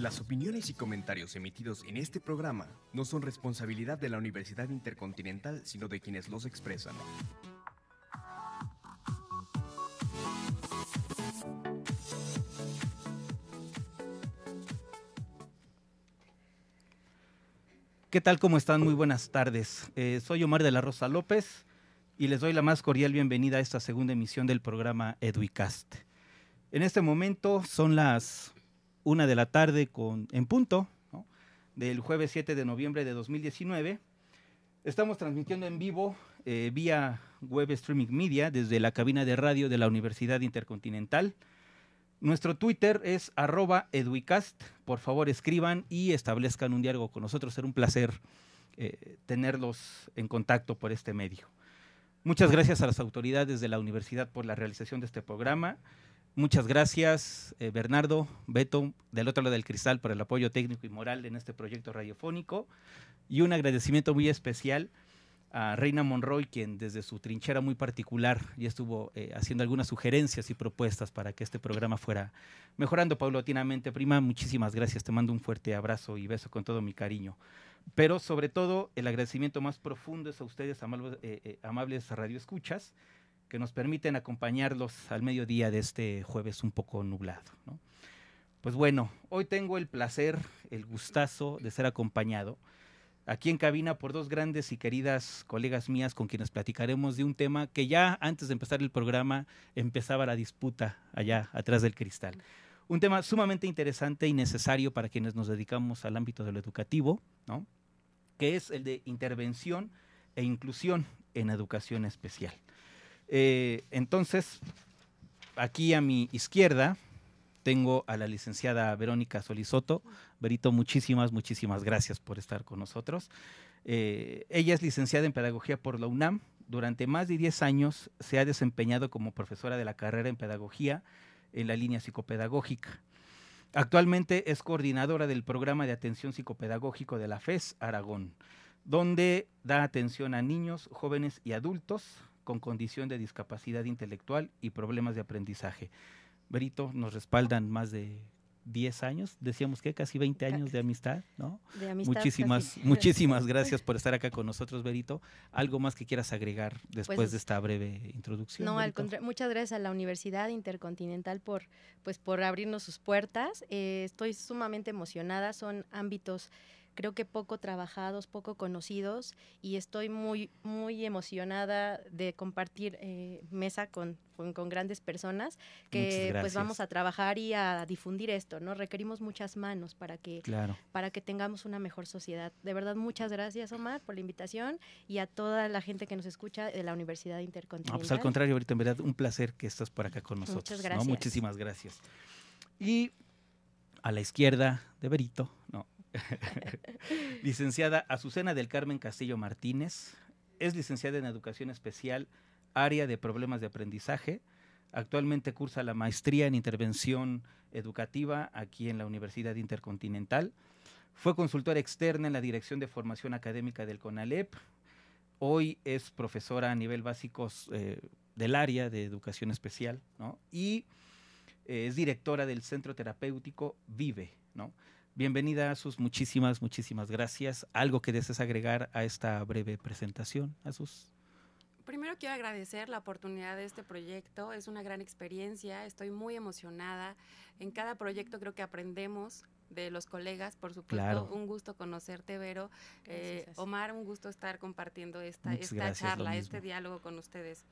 Las opiniones y comentarios emitidos en este programa no son responsabilidad de la Universidad Intercontinental, sino de quienes los expresan. ¿Qué tal? ¿Cómo están? Muy buenas tardes. Eh, soy Omar de la Rosa López y les doy la más cordial bienvenida a esta segunda emisión del programa Eduicast. En este momento son las una de la tarde con, en punto, del jueves 7 de noviembre de 2019. Estamos transmitiendo en vivo eh, vía web streaming media desde la cabina de radio de la Universidad Intercontinental. Nuestro Twitter es arroba eduicast. Por favor, escriban y establezcan un diálogo con nosotros. Será un placer eh, tenerlos en contacto por este medio. Muchas gracias a las autoridades de la universidad por la realización de este programa. Muchas gracias, eh, Bernardo, Beto, del otro lado del cristal, por el apoyo técnico y moral en este proyecto radiofónico. Y un agradecimiento muy especial a Reina Monroy, quien desde su trinchera muy particular ya estuvo eh, haciendo algunas sugerencias y propuestas para que este programa fuera mejorando paulatinamente. Prima, muchísimas gracias. Te mando un fuerte abrazo y beso con todo mi cariño. Pero sobre todo, el agradecimiento más profundo es a ustedes, amables, eh, amables radioescuchas que nos permiten acompañarlos al mediodía de este jueves un poco nublado. Pues bueno, hoy tengo el placer, el gustazo de ser acompañado aquí en cabina por dos grandes y queridas colegas mías con quienes platicaremos de un tema que ya antes de empezar el programa empezaba la disputa allá atrás del cristal. Un tema sumamente interesante y necesario para quienes nos dedicamos al ámbito de lo educativo, ¿no? que es el de intervención e inclusión en educación especial. Eh, entonces, aquí a mi izquierda tengo a la licenciada Verónica Solisoto. Berito, muchísimas, muchísimas gracias por estar con nosotros. Eh, ella es licenciada en Pedagogía por la UNAM. Durante más de 10 años se ha desempeñado como profesora de la carrera en Pedagogía en la línea psicopedagógica. Actualmente es coordinadora del programa de atención psicopedagógico de la FES Aragón, donde da atención a niños, jóvenes y adultos con condición de discapacidad intelectual y problemas de aprendizaje. Berito, nos respaldan más de 10 años, decíamos que casi 20 años de amistad, ¿no? De amistad, muchísimas, muchísimas gracias por estar acá con nosotros, Berito. ¿Algo más que quieras agregar después Pues, de esta breve introducción? No, al contrario, muchas gracias a la Universidad Intercontinental por, pues, por abrirnos sus puertas. Eh, estoy sumamente emocionada, son ámbitos creo que poco trabajados, poco conocidos y estoy muy, muy emocionada de compartir eh, mesa con, con, con grandes personas que Muchas pues vamos a trabajar y a difundir esto, ¿no? Requerimos muchas manos para que Claro. para que tengamos una mejor sociedad. De verdad, muchas gracias, Omar, por la invitación y a toda la gente que nos escucha de la Universidad No, Intercontinental. pues al contrario, ahorita en verdad un placer que estás por acá con Muchas nosotros. ¿no? gracias. Muchísimas gracias. Y a la izquierda de Berito, no. Licenciada Azucena del Carmen Castillo Martínez. es licenciada en Educación Especial, área de problemas de aprendizaje. Actualmente cursa la maestría en intervención educativa aquí en la Universidad Intercontinental. Fue consultora externa en la Dirección de Formación Académica del CONALEP. Hoy es profesora a nivel básico eh, del área de educación especial, ¿no? Y eh, es directora del Centro Terapéutico Vive, ¿no? Bienvenida, Asus. Muchísimas, muchísimas gracias. ¿Algo que desees agregar a esta breve presentación, Asus? Primero quiero agradecer la oportunidad de este proyecto. Es una gran experiencia. Estoy muy emocionada. En cada proyecto creo que aprendemos de los colegas, por supuesto. Un gusto conocerte, Vero. Eh, Omar, un gusto estar compartiendo esta, esta charla, este diálogo con ustedes.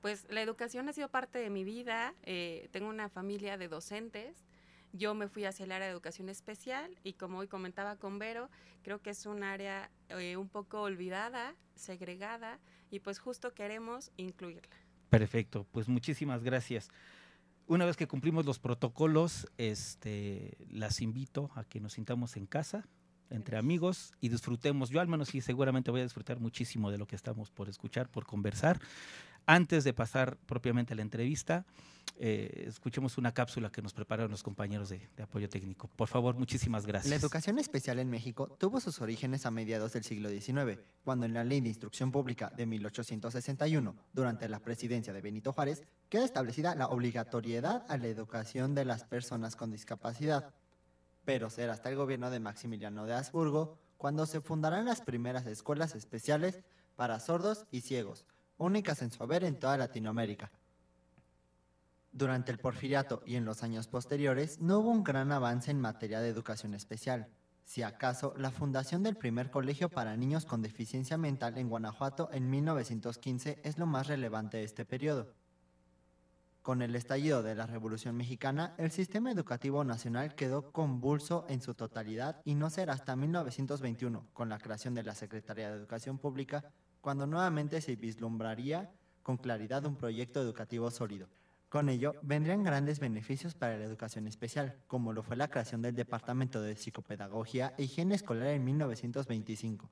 Pues la educación ha sido parte de mi vida. Eh, tengo una familia de docentes yo me fui hacia el área de educación especial y como hoy comentaba con Vero, creo que es un área eh, un poco olvidada, segregada y pues justo queremos incluirla. Perfecto, pues muchísimas gracias. Una vez que cumplimos los protocolos, este, las invito a que nos sintamos en casa, entre amigos y disfrutemos. Yo al menos sí, seguramente voy a disfrutar muchísimo de lo que estamos por escuchar, por conversar. Antes de pasar propiamente a la entrevista, eh, escuchemos una cápsula que nos prepararon los compañeros de, apoyo técnico. Por favor, muchísimas gracias. La educación especial en México tuvo sus orígenes a mediados del siglo XIX, cuando en la Ley de Instrucción Pública de 1861, durante la presidencia de Benito Juárez, queda establecida la obligatoriedad a la educación de las personas con discapacidad. Pero será hasta el gobierno de Maximiliano de Habsburgo cuando se fundarán las primeras escuelas especiales para sordos y ciegos, únicas en su haber en toda Latinoamérica. Durante el porfiriato y en los años posteriores no hubo un gran avance en materia de educación especial. Si acaso, la fundación del primer colegio para niños con deficiencia mental en Guanajuato en 1915 es lo más relevante de este periodo. Con el estallido de la Revolución Mexicana, el sistema educativo nacional quedó convulso en su totalidad y no será hasta 1921, con la creación de la Secretaría de Educación Pública, cuando nuevamente se vislumbraría con claridad un proyecto educativo sólido. Con ello, vendrían grandes beneficios para la educación especial, como lo fue la creación del Departamento de Psicopedagogía e Higiene Escolar en 1925.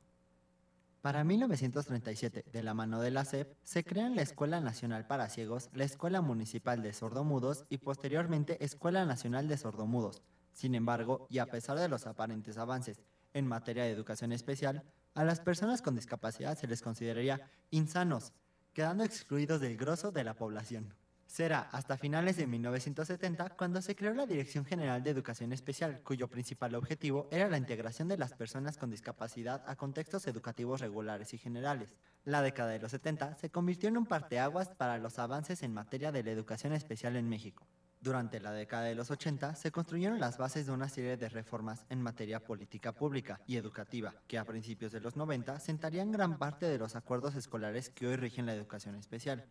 Para 1937, de la mano de la SEP, se crean la Escuela Nacional para Ciegos, la Escuela Municipal de Sordomudos y posteriormente Escuela Nacional de Sordomudos. Sin embargo, y a pesar de los aparentes avances en materia de educación especial, a las personas con discapacidad se les consideraría insanos, quedando excluidos del grosso de la población. Será hasta finales de 1970 cuando se creó la Dirección General de Educación Especial, cuyo principal objetivo era la integración de las personas con discapacidad a contextos educativos regulares y generales. La década de los 70 se convirtió en un parteaguas para los avances en materia de la educación especial en México. Durante la década de los 80 se construyeron las bases de una serie de reformas en materia política pública y educativa, que a principios de los 90 sentarían gran parte de los acuerdos escolares que hoy rigen la educación especial.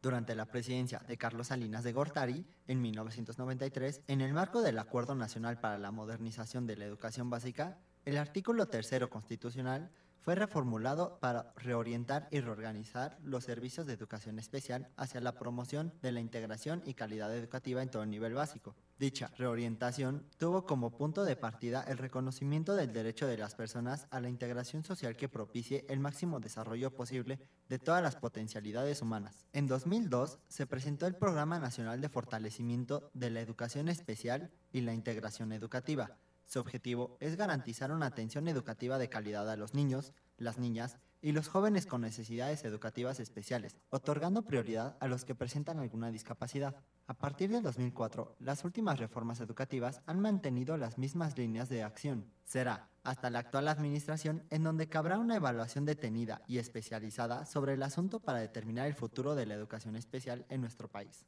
Durante la presidencia de Carlos Salinas de Gortari, en 1993, en el marco del Acuerdo Nacional para la Modernización de la Educación Básica, el artículo tercero constitucional fue reformulado para reorientar y reorganizar los servicios de educación especial hacia la promoción de la integración y calidad educativa en todo nivel básico. Dicha reorientación tuvo como punto de partida el reconocimiento del derecho de las personas a la integración social que propicie el máximo desarrollo posible de todas las potencialidades humanas. En 2002 se presentó el Programa Nacional de Fortalecimiento de la Educación Especial y la Integración Educativa, su objetivo es garantizar una atención educativa de calidad a los niños, las niñas y los jóvenes con necesidades educativas especiales, otorgando prioridad a los que presentan alguna discapacidad. A partir de 2004, las últimas reformas educativas han mantenido las mismas líneas de acción. Será hasta la actual administración en donde cabrá una evaluación detenida y especializada sobre el asunto para determinar el futuro de la educación especial en nuestro país.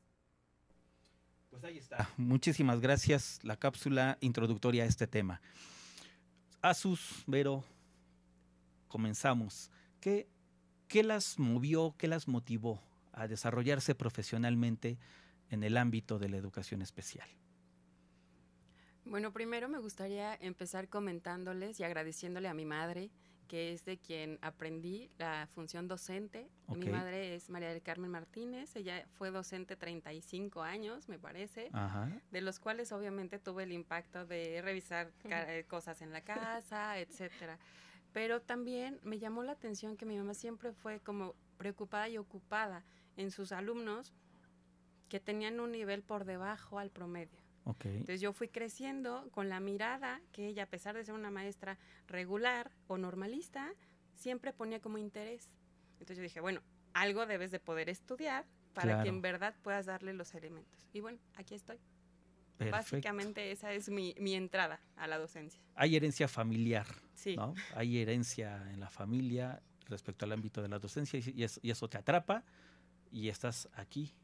Pues ahí está. Muchísimas gracias. La cápsula introductoria a este tema. Asus, Vero, comenzamos. ¿Qué, ¿Qué las movió, qué las motivó a desarrollarse profesionalmente en el ámbito de la educación especial? Bueno, primero me gustaría empezar comentándoles y agradeciéndole a mi madre, que es de quien aprendí la función docente. Mi madre es María del Carmen Martínez, ella fue docente 35 años, me parece, de los cuales obviamente tuve el impacto de revisar cosas en la casa, etcétera. Pero también me llamó la atención que mi mamá siempre fue como preocupada y ocupada en sus alumnos que tenían un nivel por debajo al promedio. Entonces yo fui creciendo con la mirada que ella, a pesar de ser una maestra regular o normalista, siempre ponía como interés. Entonces yo dije, bueno, algo debes de poder estudiar para que en verdad puedas darle los elementos. Y bueno, aquí estoy. Básicamente esa es mi, entrada a la docencia. Hay herencia familiar, sí. ¿no? Hay herencia en la familia respecto al ámbito de la docencia y, y eso te atrapa y estás aquí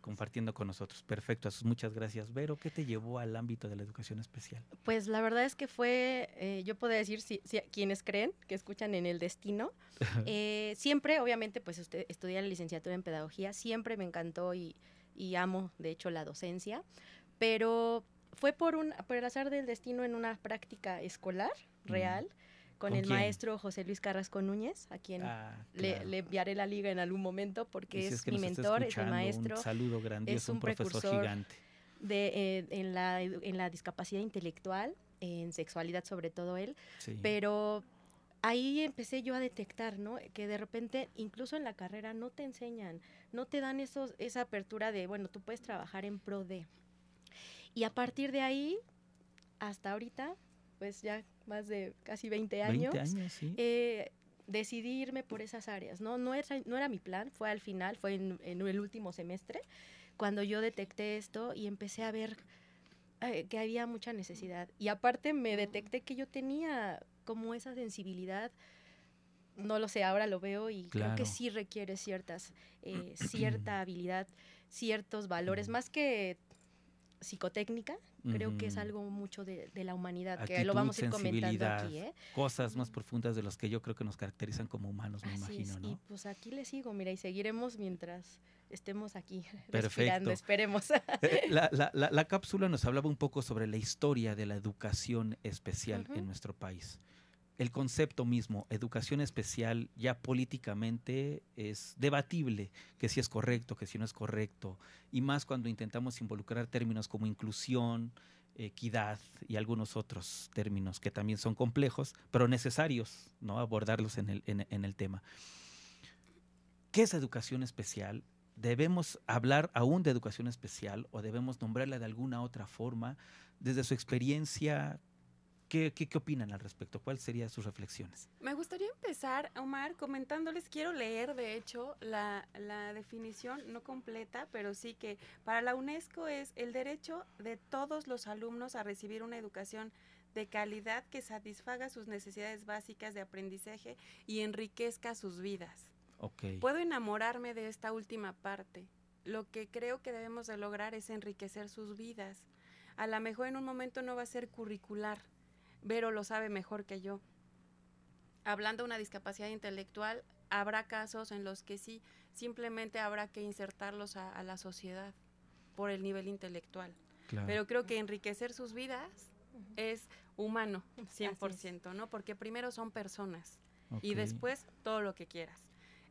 compartiendo con nosotros. Perfecto, muchas gracias. Vero, ¿qué te llevó al ámbito de la educación especial? Pues la verdad es que fue, eh, yo puedo decir, si, quienes creen que escuchan en el destino, eh, siempre, obviamente, pues usted estudia la licenciatura en pedagogía, siempre me encantó y, amo, de hecho, la docencia, pero fue por, un, por el azar del destino en una práctica escolar real con, el maestro José Luis Carrasco Núñez, a quien ah, le, enviaré la liga en algún momento porque es, mi mentor, es mi maestro. Un saludo grandioso, es un, profesor gigante. De, eh, en, la, en la discapacidad intelectual, en sexualidad sobre todo él, pero ahí empecé yo a detectar, ¿no? Que de repente, incluso en la carrera, no te enseñan, no te dan esos, esa apertura de, bueno, tú puedes trabajar en pro de. Y a partir de ahí, hasta ahorita, pues ya más de casi 20 años, 20 años sí. eh, decidirme por esas áreas. ¿no? No, era, no era mi plan, fue al final, fue en, el último semestre, cuando yo detecté esto y empecé a ver eh, que había mucha necesidad. Y aparte me detecté que yo tenía como esa sensibilidad no lo sé, ahora lo veo y creo que sí requiere ciertas, eh, cierta habilidad, ciertos valores, más que psicotécnica, creo que es algo mucho de, la humanidad, que lo vamos a ir comentando aquí. ¿eh? Cosas más profundas de las que yo creo que nos caracterizan como humanos, me imagino. ¿no? Y pues aquí le sigo, mira, y seguiremos mientras estemos aquí respirando, esperemos. Eh, la, la, la, cápsula nos hablaba un poco sobre la historia de la educación especial en nuestro país el concepto mismo, educación especial, ya políticamente es debatible, que si es correcto, que si no es correcto, y más cuando intentamos involucrar términos como inclusión, equidad y algunos otros términos que también son complejos, pero necesarios ¿no? abordarlos en el, en el tema. ¿Qué es educación especial? ¿Debemos hablar aún de educación especial o debemos nombrarla de alguna otra forma? Desde su experiencia, ¿Qué, qué, opinan al respecto? ¿Cuáles serían sus reflexiones? Me gustaría empezar, Omar, comentándoles, quiero leer, de hecho, la, la definición, no completa, pero sí que para la UNESCO es el derecho de todos los alumnos a recibir una educación de calidad que satisfaga sus necesidades básicas de aprendizaje y enriquezca sus vidas. Okay. Puedo enamorarme de esta última parte. Lo que creo que debemos de lograr es enriquecer sus vidas. A lo mejor en un momento no va a ser curricular, Vero lo sabe mejor que yo. Hablando de una discapacidad intelectual, habrá casos en los que sí, simplemente habrá que insertarlos a, la sociedad por el nivel intelectual. Pero creo que enriquecer sus vidas es humano, 100%, ¿no? Porque primero son personas y después todo lo que quieras.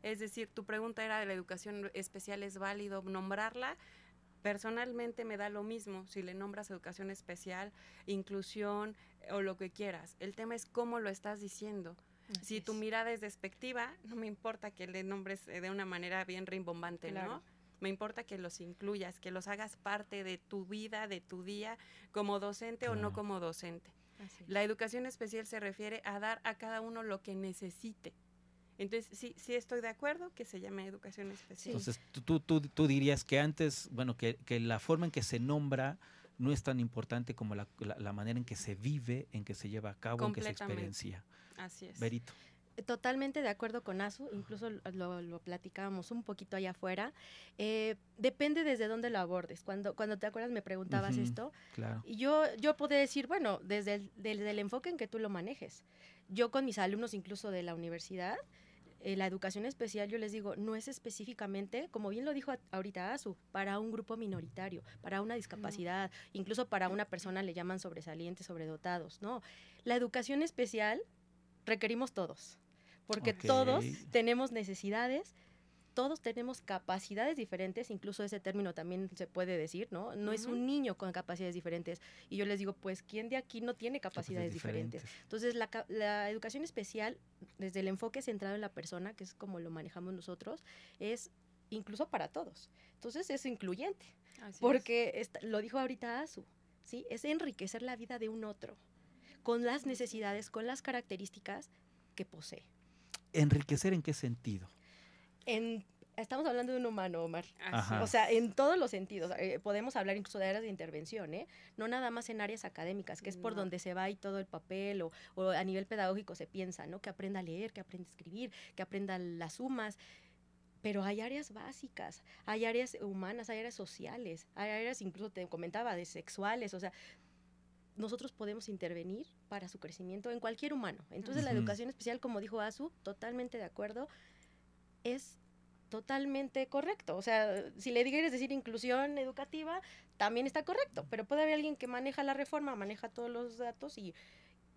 Es decir, tu pregunta era de la educación especial, ¿es válido nombrarla? Personalmente me da lo mismo si le nombras educación especial, inclusión o lo que quieras. El tema es cómo lo estás diciendo. si tu mirada es despectiva, no me importa que le nombres eh, de una manera bien rimbombante, ¿no? Me importa que los incluyas, que los hagas parte de tu vida, de tu día, como docente o no como docente. La educación especial se refiere a dar a cada uno lo que necesite. Entonces, sí, sí estoy de acuerdo que se llame educación especial. Entonces, tú, tú, tú, dirías que antes, bueno, que, que, la forma en que se nombra no es tan importante como la, la, manera en que se vive, en que se lleva a cabo, en que se experiencia. Así es. Berito. Totalmente de acuerdo con Azu, incluso lo, lo platicábamos un poquito allá afuera. Eh, depende desde dónde lo abordes. Cuando, cuando te acuerdas me preguntabas esto. Claro. Y yo, yo puedo decir, bueno, desde desde el enfoque en que tú lo manejes. Yo con mis alumnos incluso de la universidad, eh, la educación especial, yo les digo, no es específicamente, como bien lo dijo ahorita Azu, para un grupo minoritario, para una discapacidad, incluso para una persona le llaman sobresalientes, sobredotados, ¿no? La educación especial requerimos todos, porque todos tenemos necesidades todos tenemos capacidades diferentes, incluso ese término también se puede decir, ¿no? No es un niño con capacidades diferentes. Y yo les digo, pues, ¿quién de aquí no tiene capacidades diferentes? Entonces, la, la, educación especial, desde el enfoque centrado en la persona, que es como lo manejamos nosotros, es incluso para todos. Entonces, es incluyente. porque lo dijo ahorita Azu, ¿sí? Es enriquecer la vida de un otro con las necesidades, con las características que posee. ¿Enriquecer en qué sentido? Estamos hablando de un humano, Omar. O sea, en todos los sentidos. Eh, podemos hablar incluso de áreas de intervención, ¿eh? No nada más en áreas académicas, que es por donde se va y todo el papel, o, o, a nivel pedagógico se piensa, ¿no? Que aprenda a leer, que aprenda a escribir, que aprenda las sumas. Pero hay áreas básicas, hay áreas humanas, hay áreas sociales, hay áreas, incluso te comentaba, de sexuales, o sea, nosotros podemos intervenir para su crecimiento en cualquier humano. Entonces, la educación especial, como dijo Azu, totalmente de acuerdo, es totalmente correcto. O sea, si le quieres decir inclusión educativa, también está correcto, pero puede haber alguien que maneja la reforma, maneja todos los datos y,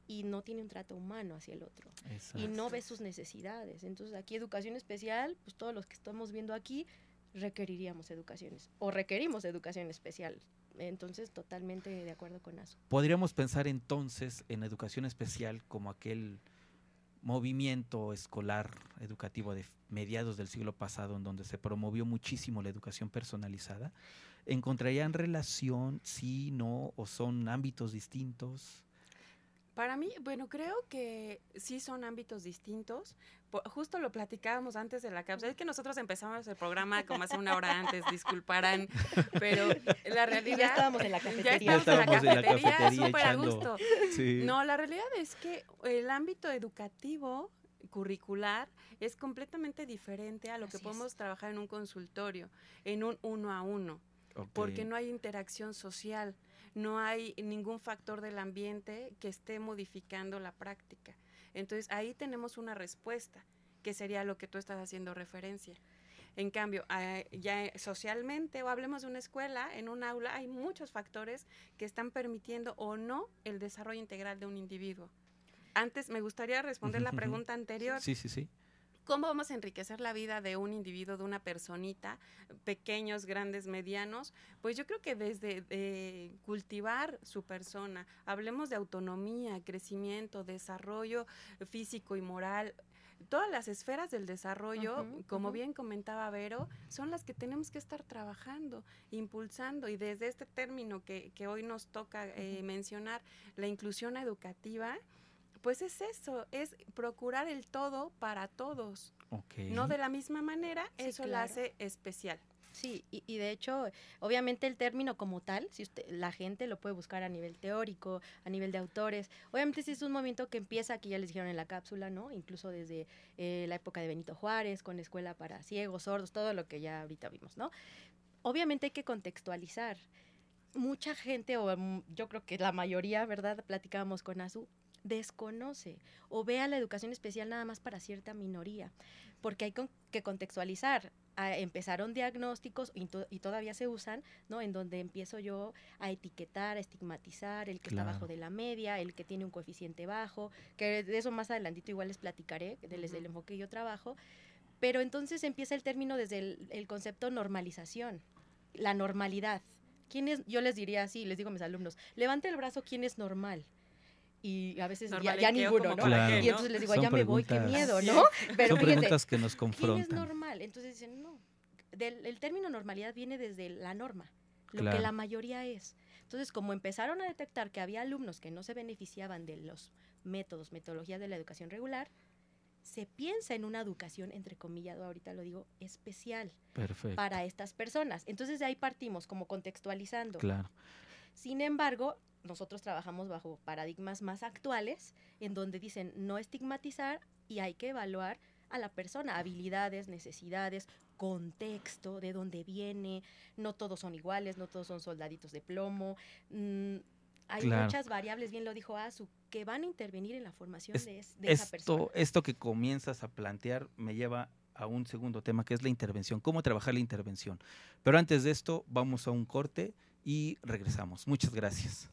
y no tiene un trato humano hacia el otro y no ve sus necesidades. Entonces, aquí educación especial, pues todos los que estamos viendo aquí requeriríamos educaciones o requerimos educación especial. Entonces, totalmente de acuerdo con eso. Podríamos pensar entonces en educación especial como aquel movimiento escolar educativo de mediados del siglo pasado en donde se promovió muchísimo la educación personalizada, ¿encontrarían relación, sí, no, o son ámbitos distintos? Para mí, bueno, creo que sí son ámbitos distintos. Justo lo platicábamos antes de la cápsula. Es que nosotros empezamos el programa como hace una hora antes, disculparán, pero la realidad... Ya estábamos en la cafetería. Ya estábamos, en la cafetería, súper a gusto. No, la realidad es que el ámbito educativo curricular es completamente diferente a lo que podemos trabajar en un consultorio, en un uno a uno, porque no hay interacción social no hay ningún factor del ambiente que esté modificando la práctica. Entonces ahí tenemos una respuesta, que sería lo que tú estás haciendo referencia. En cambio, ya socialmente, o hablemos de una escuela, en un aula, hay muchos factores que están permitiendo o no el desarrollo integral de un individuo. Antes me gustaría responder la pregunta anterior. Sí, sí, sí. ¿Cómo vamos a enriquecer la vida de un individuo, de una personita, pequeños, grandes, medianos? Pues yo creo que desde eh, cultivar su persona, hablemos de autonomía, crecimiento, desarrollo físico y moral, todas las esferas del desarrollo, como bien comentaba Vero, son las que tenemos que estar trabajando, impulsando. Y desde este término que, hoy nos toca eh, mencionar, la inclusión educativa, pues es eso, es procurar el todo para todos. No de la misma manera, eso la hace especial. Sí, y, de hecho, obviamente el término como tal, si usted, la gente lo puede buscar a nivel teórico, a nivel de autores, obviamente sí es un movimiento que empieza, aquí ya les dijeron en la cápsula, ¿no? Incluso desde eh, la época de Benito Juárez, con escuela para ciegos, sordos, todo lo que ya ahorita vimos, ¿no? Obviamente hay que contextualizar. Mucha gente, o mm, yo creo que la mayoría, ¿verdad? Platicábamos con Azu, desconoce o vea la educación especial nada más para cierta minoría, porque hay que contextualizar. Ah, empezaron diagnósticos y, todavía se usan, ¿no? En donde empiezo yo a etiquetar, a estigmatizar el que está bajo de la media, el que tiene un coeficiente bajo, que de eso más adelantito igual les platicaré, desde el enfoque que yo trabajo. Pero entonces empieza el término desde el, el concepto normalización, la normalidad. ¿Quién es? Yo les diría así, les digo a mis alumnos, levante el brazo, ¿quién es normal? Y a veces ya, ninguno, ¿no? Y entonces les digo, ya me voy, qué miedo, ¿no? Pero Son preguntas que nos confrontan. ¿Quién es normal? Entonces dicen, no. el término normalidad viene desde la norma, lo que la mayoría es. Entonces, como empezaron a detectar que había alumnos que no se beneficiaban de los métodos, metodologías de la educación regular, se piensa en una educación, entre comillas, ahorita lo digo, especial para estas personas. Entonces de ahí partimos, como contextualizando. Claro. Sin embargo, nosotros trabajamos bajo paradigmas más actuales, en donde dicen no estigmatizar y hay que evaluar a la persona, habilidades, necesidades, contexto, de dónde viene, no todos son iguales, no todos son soldaditos de plomo. Mm, hay muchas variables, bien lo dijo Azu, que van a intervenir en la formación de, esa persona. Esto que comienzas a plantear me lleva a un segundo tema, que es la intervención, cómo trabajar la intervención. Pero antes de esto, vamos a un corte y regresamos. Muchas gracias.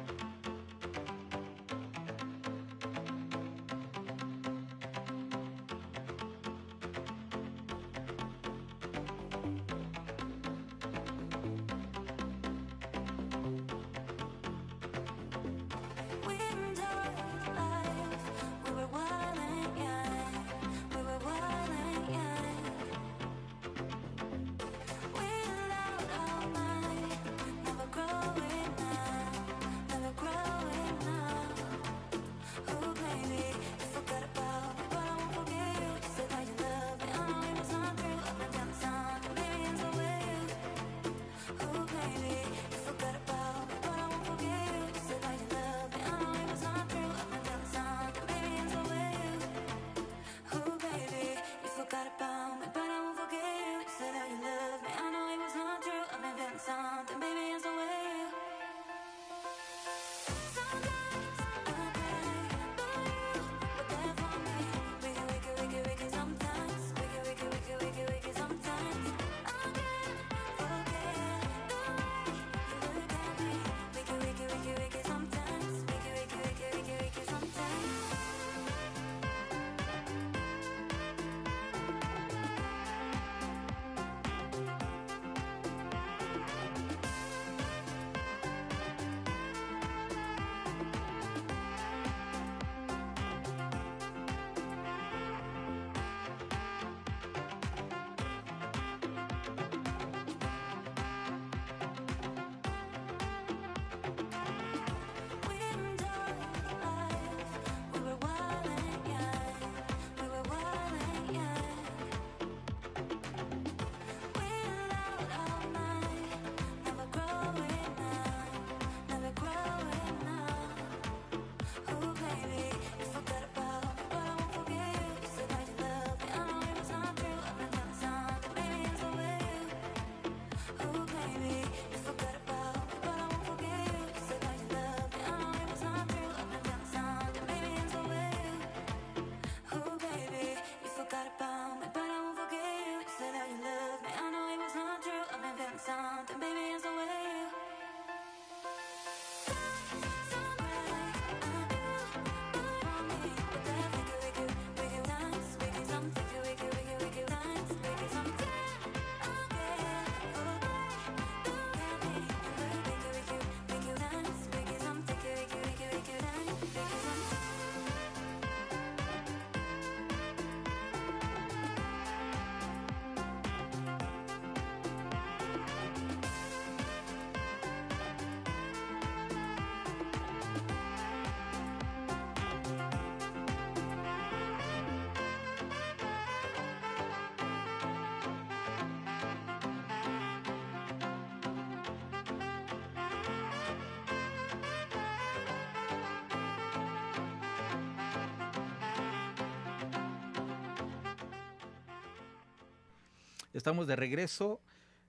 Estamos de regreso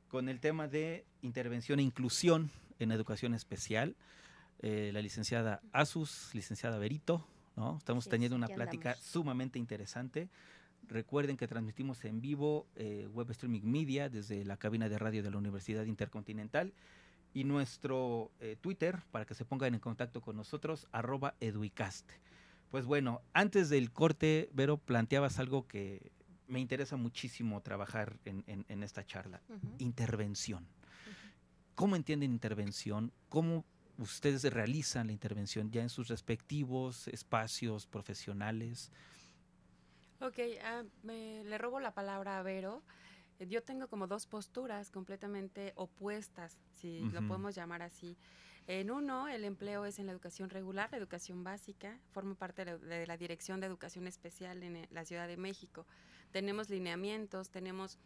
con el tema de intervención e inclusión en educación especial. Eh, la licenciada Asus, licenciada Berito, ¿no? Estamos teniendo una plática sumamente interesante. Recuerden que transmitimos en vivo eh, Web Streaming Media desde la cabina de radio de la Universidad Intercontinental y nuestro eh, Twitter para que se pongan en contacto con nosotros, arroba eduicast. Pues bueno, antes del corte, Vero, planteabas algo que me interesa muchísimo trabajar en, esta charla, intervención. ¿Cómo entienden intervención? ¿Cómo ustedes realizan la intervención ya en sus respectivos espacios profesionales? Ok, ah, le robo la palabra a Vero. Eh, yo tengo como dos posturas completamente opuestas, si lo podemos llamar así. En uno, el empleo es en la educación regular, la educación básica, formo parte de la Dirección de Educación Especial en eh, la Ciudad de México. Tenemos lineamientos, tenemos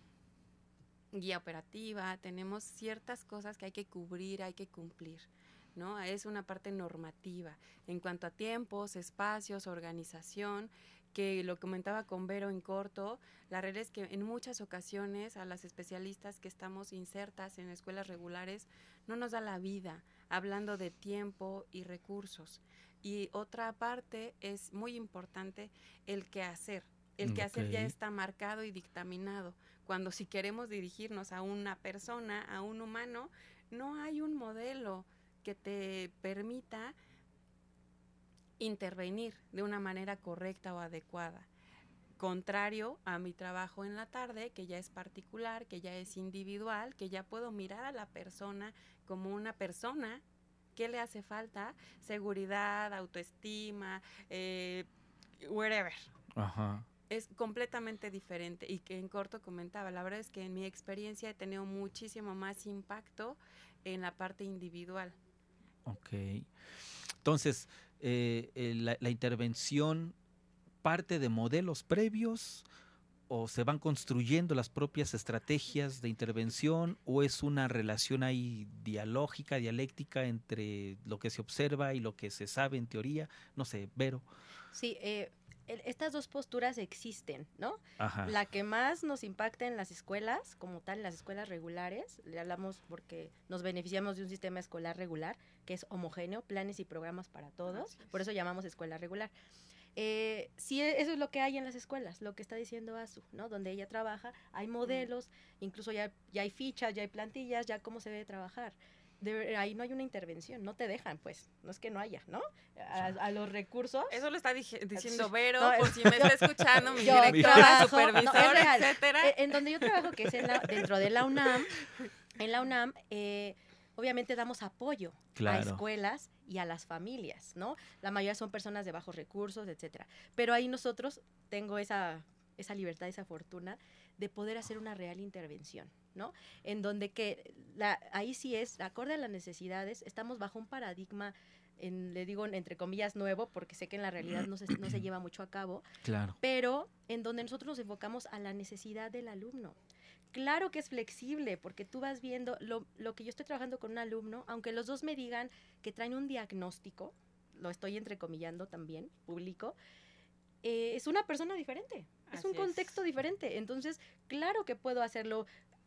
guía operativa, tenemos ciertas cosas que hay que cubrir, hay que cumplir. ¿no? Es una parte normativa en cuanto a tiempos, espacios, organización que lo comentaba con Vero en corto, la realidad es que en muchas ocasiones a las especialistas que estamos insertas en escuelas regulares no nos da la vida, hablando de tiempo y recursos. Y otra parte es muy importante el que hacer. El que hacer ya está marcado y dictaminado. Cuando si queremos dirigirnos a una persona, a un humano, no hay un modelo que te permita intervenir de una manera correcta o adecuada. Contrario a mi trabajo en la tarde, que ya es particular, que ya es individual, que ya puedo mirar a la persona como una persona, ¿qué le hace falta? Seguridad, autoestima, eh, whatever. Es completamente diferente y que en corto comentaba, la verdad es que en mi experiencia he tenido muchísimo más impacto en la parte individual. Ok. Entonces, eh, la, la, intervención parte de modelos previos o se van construyendo las propias estrategias de intervención o es una relación ahí dialógica, dialéctica entre lo que se observa y lo que se sabe en teoría? No sé, Vero. Sí, eh, estas dos posturas existen, ¿no? La que más nos impacta en las escuelas, como tal, en las escuelas regulares, le hablamos porque nos beneficiamos de un sistema escolar regular, que es homogéneo, planes y programas para todos, por eso llamamos escuela regular. Eh, sí, eso es lo que hay en las escuelas, lo que está diciendo Azu, ¿no? Donde ella trabaja, hay modelos, incluso ya, ya hay fichas, ya hay plantillas, ya cómo se debe trabajar ahí no hay una intervención, no te dejan, pues, no es que no haya, ¿no? A, los recursos. Eso lo está diciendo Vero, por si me está escuchando, mi directora, supervisora, etcétera. Eh, en, donde yo trabajo, que es dentro de la UNAM, en la UNAM, eh, obviamente damos apoyo a escuelas y a las familias, ¿no? La mayoría son personas de bajos recursos, etcétera. Pero ahí nosotros tengo esa, esa libertad, esa fortuna de poder hacer una real intervención, ¿no? En donde que la, ahí sí es, acorde a las necesidades, estamos bajo un paradigma en, le digo entre comillas nuevo, porque sé que en la realidad no se, no se lleva mucho a cabo, claro. pero en donde nosotros nos enfocamos a la necesidad del alumno. Claro que es flexible, porque tú vas viendo lo, lo que yo estoy trabajando con un alumno, aunque los dos me digan que traen un diagnóstico, lo estoy entrecomillando también, público, eh, es una persona diferente, es un contexto diferente. Entonces, claro que puedo hacerlo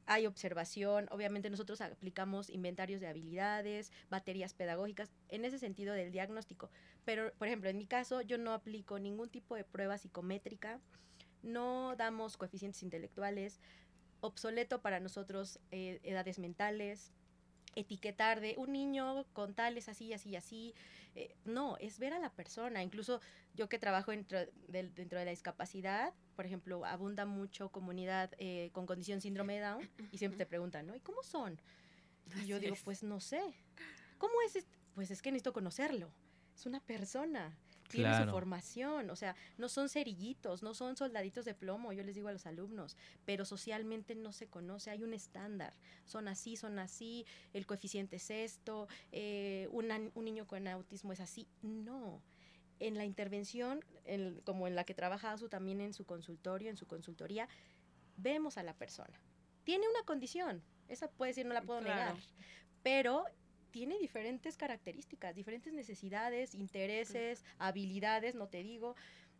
hay observación, obviamente nosotros aplicamos inventarios de habilidades, baterías pedagógicas, en ese sentido del diagnóstico. Pero, por ejemplo, en mi caso, yo no aplico ningún tipo de prueba psicométrica, no damos coeficientes intelectuales, obsoleto para nosotros eh, edades mentales, etiquetar de un niño con tales así, así, así. Eh, no, es ver a la persona. Incluso yo que trabajo dentro de, dentro de la discapacidad, por ejemplo, abunda mucho comunidad eh, con condición síndrome de Down y siempre te preguntan, ¿no? ¿Y cómo son? Y yo digo, pues no sé. ¿Cómo es? Pues es que necesito conocerlo. Es una persona tiene su formación, o sea, no son cerillitos, no son soldaditos de plomo, yo les digo a los alumnos, pero socialmente no se conoce, hay un estándar, son así, son así, el coeficiente es esto, eh, un niño con autismo es así, no. En la intervención, como en la que trabaja Azu también en su consultorio, en su consultoría, vemos a la persona. Tiene una condición, esa puede decir, no la puedo negar, pero tiene diferentes características, diferentes necesidades, intereses, habilidades, no te digo.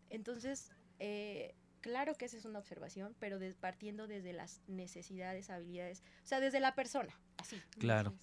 Entonces, eh, Claro que esa es una observación, pero partiendo desde las necesidades, habilidades, o sea, desde la persona, así. Claro.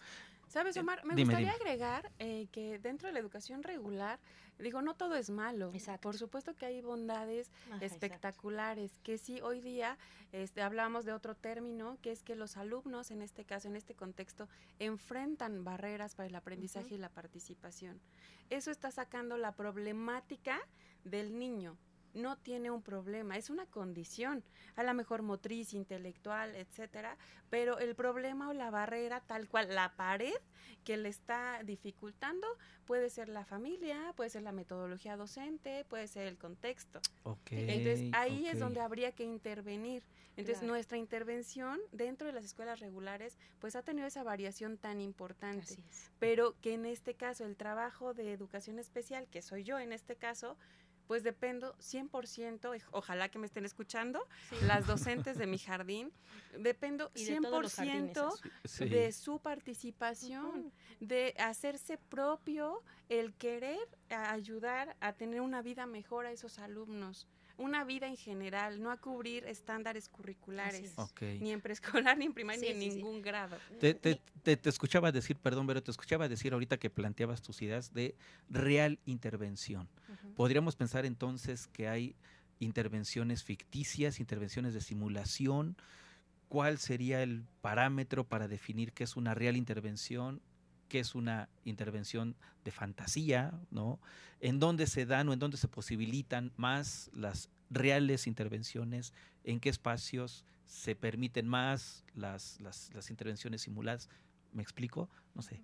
¿Sabes, Omar? Me gustaría agregar eh, que dentro de la educación regular, digo, no todo es malo. Exacto. Por supuesto que hay bondades espectaculares, que sí, hoy día este, hablamos de otro término, que es que los alumnos, en este caso, en este contexto, enfrentan barreras para el aprendizaje y la participación. Eso está sacando la problemática del niño no tiene un problema, es una condición, a lo mejor motriz, intelectual, etcétera, pero el problema o la barrera, tal cual, la pared que le está dificultando, puede ser la familia, puede ser la metodología docente, puede ser el contexto. Entonces ahí es donde habría que intervenir. Entonces nuestra intervención dentro de las escuelas regulares, pues ha tenido esa variación tan importante, pero que en este caso el trabajo de educación especial, que soy yo en este caso, pues dependo 100%, ojalá que me estén escuchando, las docentes de mi jardín, dependo 100% de, de, su participación, de hacerse propio el querer ayudar a tener una vida mejor a esos alumnos una vida en general, no a cubrir estándares curriculares, ni en preescolar, ni en primaria, ni en ningún grado. Te, te, te, escuchaba decir, perdón, pero te escuchaba decir ahorita que planteabas tus ideas de real intervención. Podríamos pensar entonces que hay intervenciones ficticias, intervenciones de simulación. ¿Cuál sería el parámetro para definir qué es una real intervención qué es una intervención de fantasía, ¿no? En dónde se dan o en dónde se posibilitan más las reales intervenciones, en qué espacios se permiten más las, las, intervenciones simuladas. ¿Me explico? No sé.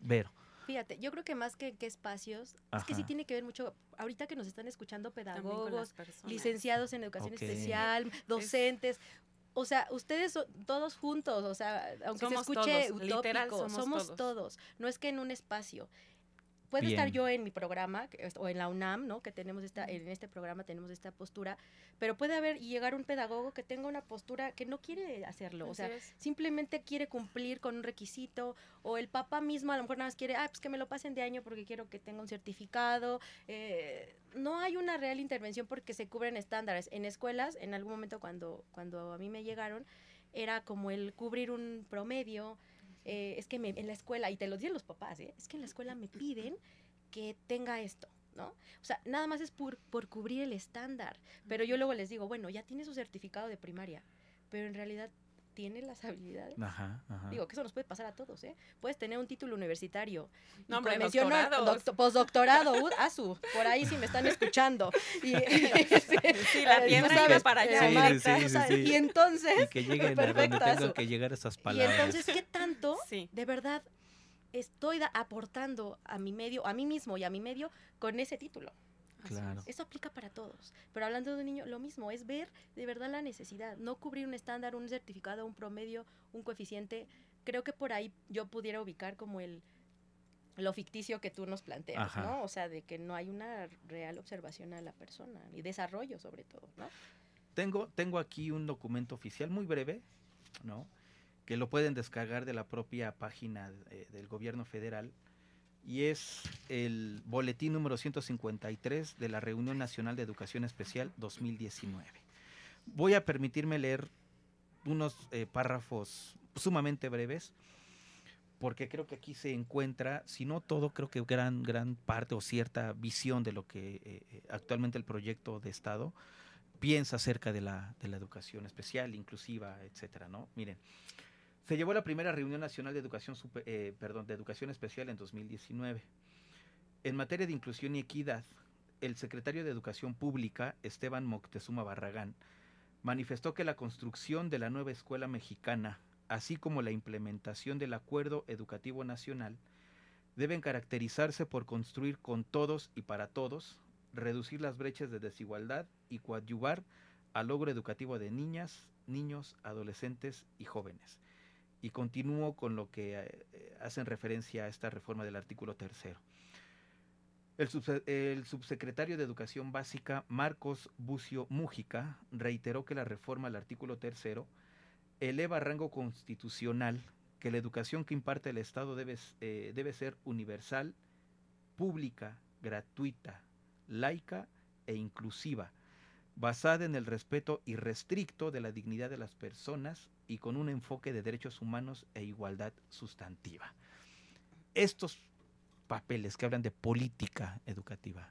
Vero. Fíjate, yo creo que más que qué espacios, es que sí tiene que ver mucho, ahorita que nos están escuchando pedagogos, licenciados en educación especial, docentes, o sea, ustedes todos juntos, o sea, aunque se escuche utópico, somos, todos. No es que en un espacio. Puede estar yo en mi programa o en la UNAM, ¿no? Que tenemos esta, en este programa tenemos esta postura, pero puede haber y llegar un pedagogo que tenga una postura que no quiere hacerlo, o sea, simplemente quiere cumplir con un requisito, o el papá mismo a lo mejor nada más quiere, ah, pues que me lo pasen de año porque quiero que tenga un certificado. Eh, no hay una real intervención porque se cubren estándares. En escuelas, en algún momento cuando, cuando a mí me llegaron, era como el cubrir un promedio, eh, es que me, en la escuela, y te lo dicen los papás, ¿eh? es que en la escuela me piden que tenga esto, ¿no? O sea, nada más es por, por cubrir el estándar. Pero yo luego les digo, bueno, ya tiene su certificado de primaria, pero en realidad tiene las habilidades. Ajá, ajá. Digo, que eso nos puede pasar a todos, ¿eh? Puedes tener un título universitario. No, hombre, doctorado. postdoctorado, uh, ASU, por ahí si me están escuchando. Y, sí, la tienda iba para allá. Sí, sí, y entonces... Y que lleguen a donde tengan que llegar esas palabras. Y entonces, ¿qué tanto de verdad estoy aportando a mi medio, a mí mismo y a mi medio con ese título? Eso aplica para todos. Pero hablando de un niño, lo mismo, es ver de verdad la necesidad, no cubrir un estándar, un certificado, un promedio, un coeficiente. Creo que por ahí yo pudiera ubicar como el lo ficticio que tú nos planteas, ¿no? O sea, de que no hay una real observación a la persona y desarrollo sobre todo, ¿no? Tengo, tengo aquí un documento oficial muy breve, ¿no? Que lo pueden descargar de la propia página eh, del gobierno federal y es el boletín número 153 de la Reunión Nacional de Educación Especial 2019. Voy a permitirme leer unos eh, párrafos sumamente breves, porque creo que aquí se encuentra, si no todo, creo que gran, gran parte o cierta visión de lo que eh, eh, actualmente el proyecto de Estado piensa acerca de la, de la educación especial, inclusiva, etcétera, ¿no? Miren, se llevó la primera reunión nacional de educación, eh, perdón, de educación especial en 2019. En materia de inclusión y equidad, el secretario de Educación Pública, Esteban Moctezuma Barragán, manifestó que la construcción de la nueva escuela mexicana, así como la implementación del Acuerdo Educativo Nacional, deben caracterizarse por construir con todos y para todos, reducir las brechas de desigualdad y coadyuvar al logro educativo de niñas, niños, adolescentes y jóvenes y continúo con lo que eh, hacen referencia a esta reforma del artículo tercero. El, el, subsecretario de Educación Básica, Marcos Bucio Mújica, reiteró que la reforma al artículo tercero eleva a rango constitucional que la educación que imparte el Estado debe, eh, debe ser universal, pública, gratuita, laica e inclusiva, basada en el respeto irrestricto de la dignidad de las personas y con un enfoque de derechos humanos e igualdad sustantiva. Estos papeles que hablan de política educativa.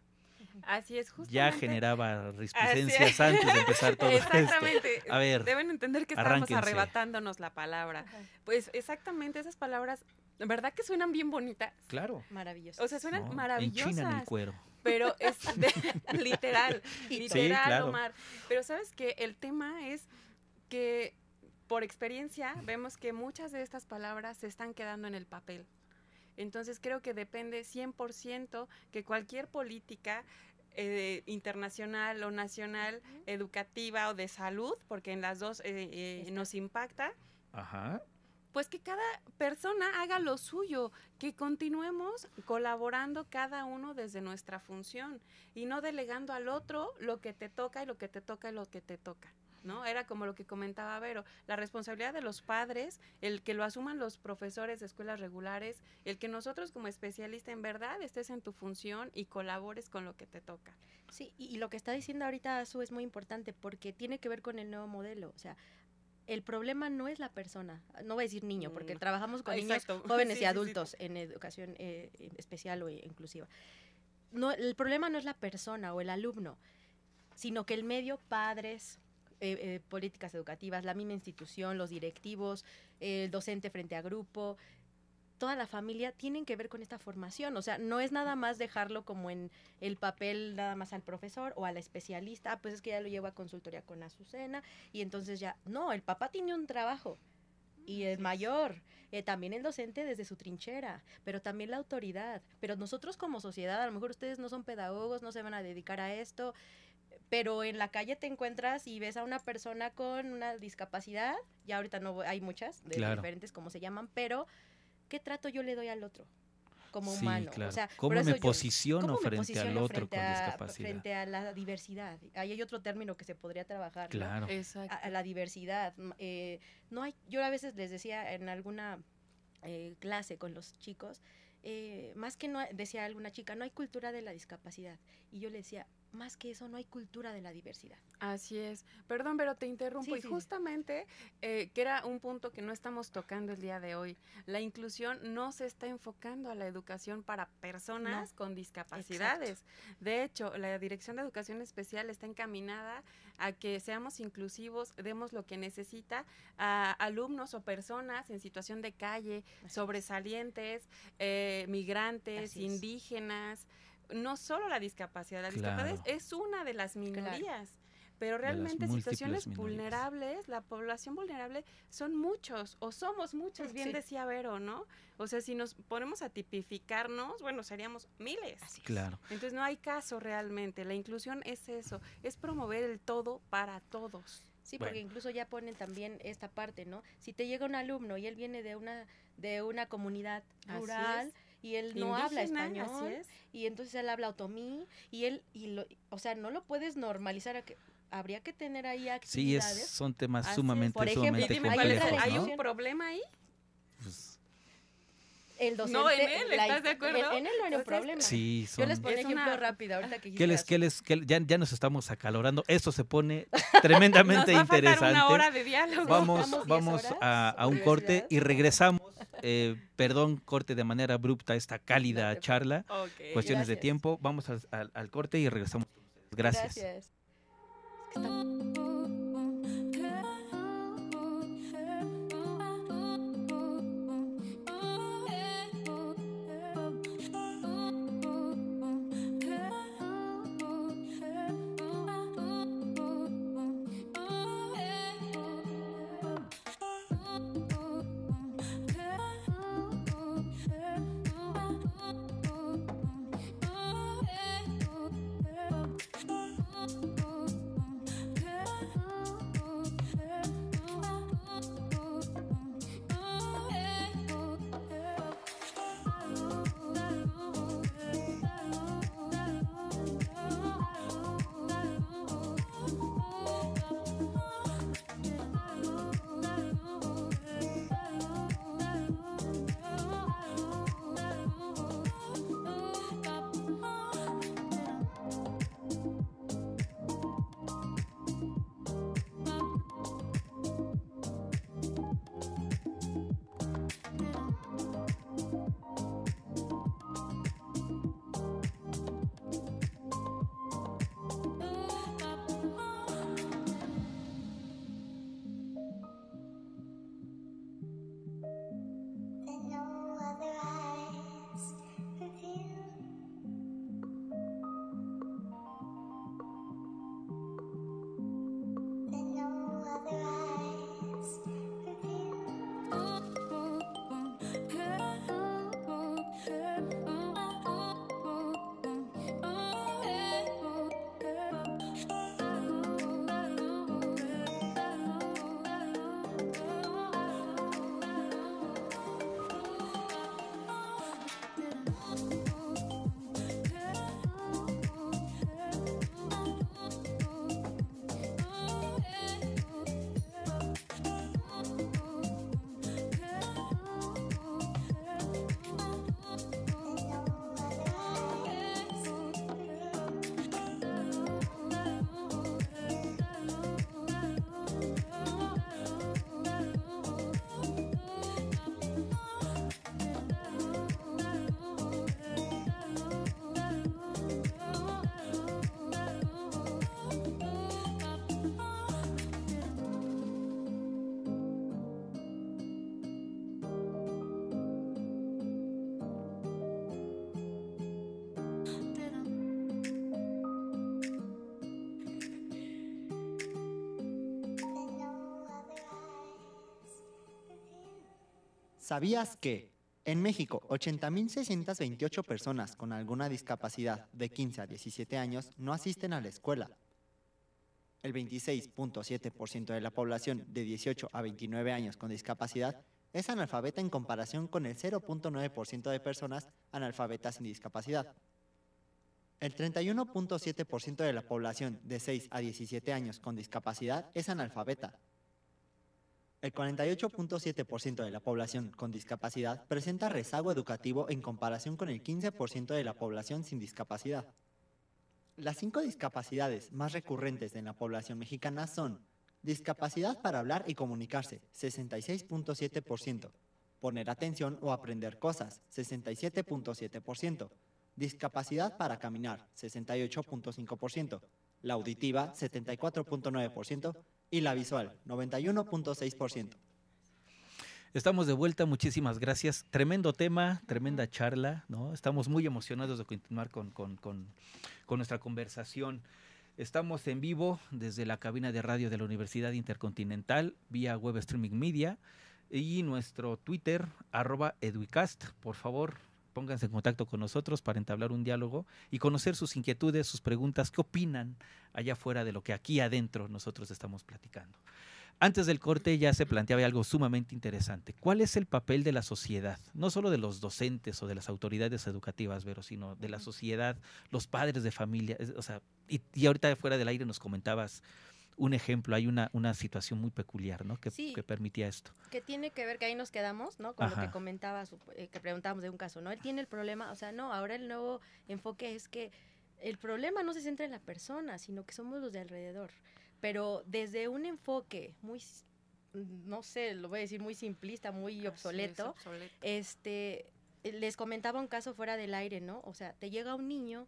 Así es, justamente. Ya generaba resistencias antes de empezar todo exactamente. esto. A ver, deben entender que estamos arrebatándonos la palabra. Pues exactamente esas palabras, ¿verdad que suenan bien bonitas? Claro. Maravillosas. O sea, suenan maravillosas. En el cuero. Pero es literal, literal, Omar. Pero sabes que el tema es que por experiencia vemos que muchas de estas palabras se están quedando en el papel. Entonces creo que depende 100% que cualquier política eh, internacional o nacional, educativa o de salud, porque en las dos eh, eh, nos impacta, pues que cada persona haga lo suyo, que continuemos colaborando cada uno desde nuestra función y no delegando al otro lo que te toca y lo que te toca y lo que te toca. ¿No? Era como lo que comentaba Vero, la responsabilidad de los padres, el que lo asuman los profesores de escuelas regulares, el que nosotros como especialista en verdad estés en tu función y colabores con lo que te toca. Sí, y, lo que está diciendo ahorita Azu es muy importante porque tiene que ver con el nuevo modelo, o sea, el problema no es la persona, no voy a decir niño, porque mm. trabajamos con niños jóvenes y adultos en educación eh, especial o inclusiva. No, el problema no es la persona o el alumno, sino que el medio, padres, eh, eh, políticas educativas, la misma institución, los directivos, el docente frente a grupo, toda la familia tienen que ver con esta formación. O sea, no es nada más dejarlo como en el papel nada más al profesor o a la especialista, ah, pues es que ya lo llevo a consultoría con Azucena y entonces ya, no, el papá tiene un trabajo y el mayor, eh, también el docente desde su trinchera, pero también la autoridad. Pero nosotros como sociedad, a lo mejor ustedes no son pedagogos, no se van a dedicar a esto, pero en la calle te encuentras y ves a una persona con una discapacidad, ya ahorita no hay muchas, de diferentes como se llaman, pero ¿qué trato yo le doy al otro? como humano. O sea, ¿Cómo me posiciono frente al otro con discapacidad? Frente a la diversidad. Ahí hay otro término que se podría trabajar. Claro. A, la diversidad. Eh, no hay, yo a veces les decía en alguna eh, clase con los chicos, eh, más que no, decía alguna chica, no hay cultura de la discapacidad. Y yo le decía, más que eso, no hay cultura de la diversidad. Así es. Perdón, pero te interrumpo. y justamente, eh, que era un punto que no estamos tocando el día de hoy, la inclusión no se está enfocando a la educación para personas con discapacidades. De hecho, la Dirección de Educación Especial está encaminada a que seamos inclusivos, demos lo que necesita a alumnos o personas en situación de calle, sobresalientes, eh, migrantes, indígenas no solo la discapacidad, la discapacidad es una de las minorías. Pero realmente situaciones vulnerables, la población vulnerable son muchos o somos muchos, bien decía Vero, ¿no? O sea, si nos ponemos a tipificarnos, bueno, seríamos miles. claro. Entonces no hay caso realmente. La inclusión es eso, es promover el todo para todos. Sí, porque incluso ya ponen también esta parte, ¿no? Si te llega un alumno y él viene de una de una comunidad rural, y él no habla español y entonces él habla otomí y él y lo, o sea no lo puedes normalizar a que habría que tener ahí actividades sí son temas sumamente por ejemplo complejos, ¿hay un problema ahí pues, el docente, no, en él, ¿estás de acuerdo? En, él no hay un problema. Sí, son, Yo les pongo ejemplo rápido ahorita que ¿Qué les, qué les, qué, ya, ya, nos estamos acalorando. Esto se pone tremendamente nos va interesante. A una hora de diálogo. Vamos, vamos a, a, un corte y regresamos eh, perdón, corte de manera abrupta esta cálida charla. Cuestiones de tiempo. Vamos al, corte y regresamos. Gracias. Gracias. ¿Sabías que en México 80.628 personas con alguna discapacidad de 15 a 17 años no asisten a la escuela? El 26.7% de la población de 18 a 29 años con discapacidad es analfabeta en comparación con el 0.9% de personas analfabetas sin discapacidad. El 31.7% de la población de 6 a 17 años con discapacidad es analfabeta. El 48.7% de la población con discapacidad presenta rezago educativo en comparación con el 15% de la población sin discapacidad. Las cinco discapacidades más recurrentes en la población mexicana son discapacidad para hablar y comunicarse, 66.7%, poner atención o aprender cosas, 67.7%, discapacidad para caminar, 68.5%, la auditiva, 74.9% y la visual, 91.6%. Estamos de vuelta, muchísimas gracias. Tremendo tema, tremenda charla, ¿no? Estamos muy emocionados de continuar con, con, con, con nuestra conversación. Estamos en vivo desde la cabina de radio de la Universidad Intercontinental vía web streaming media y nuestro Twitter, arroba educast. Por favor, pónganse en contacto con nosotros para entablar un diálogo y conocer sus inquietudes, sus preguntas, qué opinan allá afuera de lo que aquí adentro nosotros estamos platicando. Antes del corte ya se planteaba algo sumamente interesante. ¿Cuál es el papel de la sociedad? No solo de los docentes o de las autoridades educativas, Vero, sino de la sociedad, los padres de familia. O sea, y, y ahorita fuera del aire nos comentabas un ejemplo, hay una, una situación muy peculiar, ¿no? Que, que, permitía esto. Que tiene que ver, que ahí nos quedamos, ¿no? Con lo que comentabas, eh, que preguntábamos de un caso, ¿no? Él tiene el problema, o sea, no, ahora el nuevo enfoque es que el problema no se centra en la persona, sino que somos los de alrededor pero desde un enfoque muy no sé, lo voy a decir muy simplista, muy obsoleto, este les comentaba un caso fuera del aire, ¿no? O sea, te llega un niño,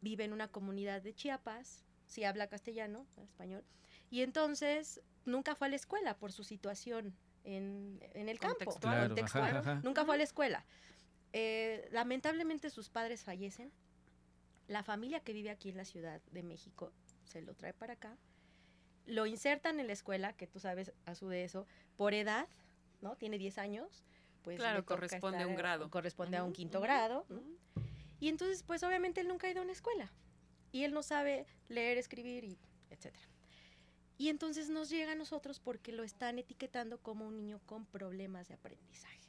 vive en una comunidad de Chiapas, si habla castellano, español, y entonces nunca fue a la escuela por su situación en, el campo, nunca fue a la escuela. Eh, lamentablemente sus padres fallecen, la familia que vive aquí en la Ciudad de México se lo trae para acá, lo insertan en la escuela, que tú sabes a su de eso, por edad, ¿no? Tiene 10 años, pues... Claro, corresponde a un grado. Corresponde a un quinto grado, Y entonces, pues obviamente él nunca ha ido a una escuela. Y él no sabe leer, escribir, y etcétera. Y entonces nos llega a nosotros porque lo están etiquetando como un niño con problemas de aprendizaje.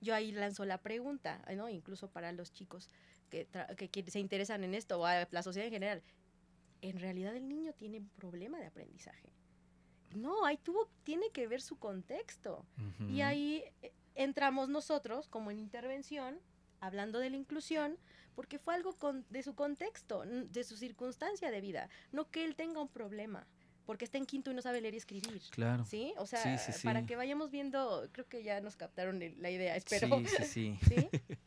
Yo ahí lanzo la pregunta, ¿no? Incluso para los chicos que, que se interesan en esto, o a la sociedad en general, en realidad el niño tiene un problema de aprendizaje. No, ahí tuvo, tiene que ver su contexto. Y ahí eh, entramos nosotros como en intervención, hablando de la inclusión, porque fue algo de su contexto, de su circunstancia de vida, no que él tenga un problema porque está en quinto y no sabe leer y escribir. Claro. ¿Sí? O sea, para que vayamos viendo, creo que ya nos captaron la idea, espero. Sí, sí, sí.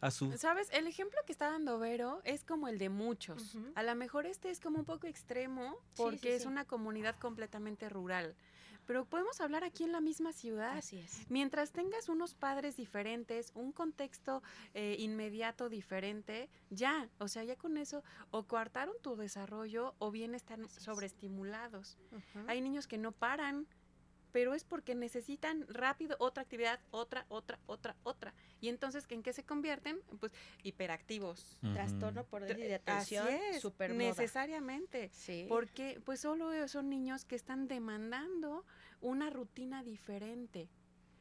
¿Sabes? El ejemplo que está dando Vero es como el de muchos. A lo mejor este es como un poco extremo porque es una comunidad completamente rural. Pero podemos hablar aquí en la misma ciudad. Así es. Mientras tengas unos padres diferentes, un contexto eh, inmediato diferente, ya, o sea, ya con eso, o coartaron tu desarrollo o bien están sobreestimulados. Hay niños que no paran, pero es porque necesitan rápido otra actividad, otra, otra, otra, otra. Y entonces, ¿en qué se convierten? Pues hiperactivos. Trastorno por déficit de atención. Así es, necesariamente. Sí. Porque pues solo son niños que están demandando una rutina diferente.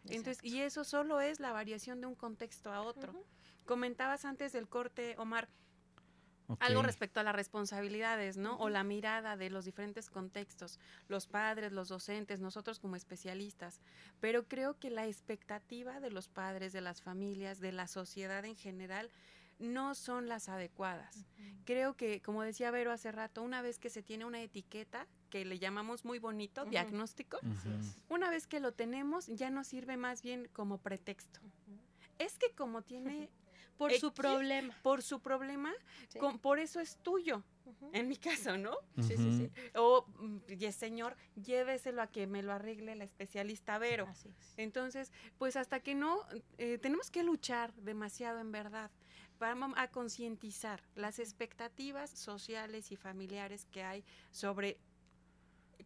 Entonces, y eso solo es la variación de un contexto a otro. Comentabas antes del corte, Omar, algo respecto a las responsabilidades, ¿no? O la mirada de los diferentes contextos, los padres, los docentes, nosotros como especialistas. Pero creo que la expectativa de los padres, de las familias, de la sociedad en general, no son las adecuadas. Creo que, como decía Vero hace rato, una vez que se tiene una etiqueta, que le llamamos muy bonito, diagnóstico, una vez que lo tenemos, ya nos sirve más bien como pretexto. Es que como tiene por su problema. Por su problema, por eso es tuyo. En mi caso, ¿no? Sí, sí, sí. O, mm, señor, lléveselo a que me lo arregle la especialista Vero. Entonces, pues hasta que no, eh, tenemos que luchar demasiado en verdad. Vamos a concientizar las expectativas sociales y familiares que hay sobre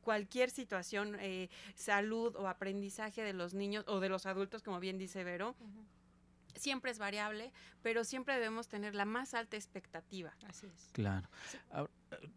cualquier situación, eh, salud o aprendizaje de los niños o de los adultos, como bien dice Vero, siempre es variable, pero siempre debemos tener la más alta expectativa. Así es. Claro.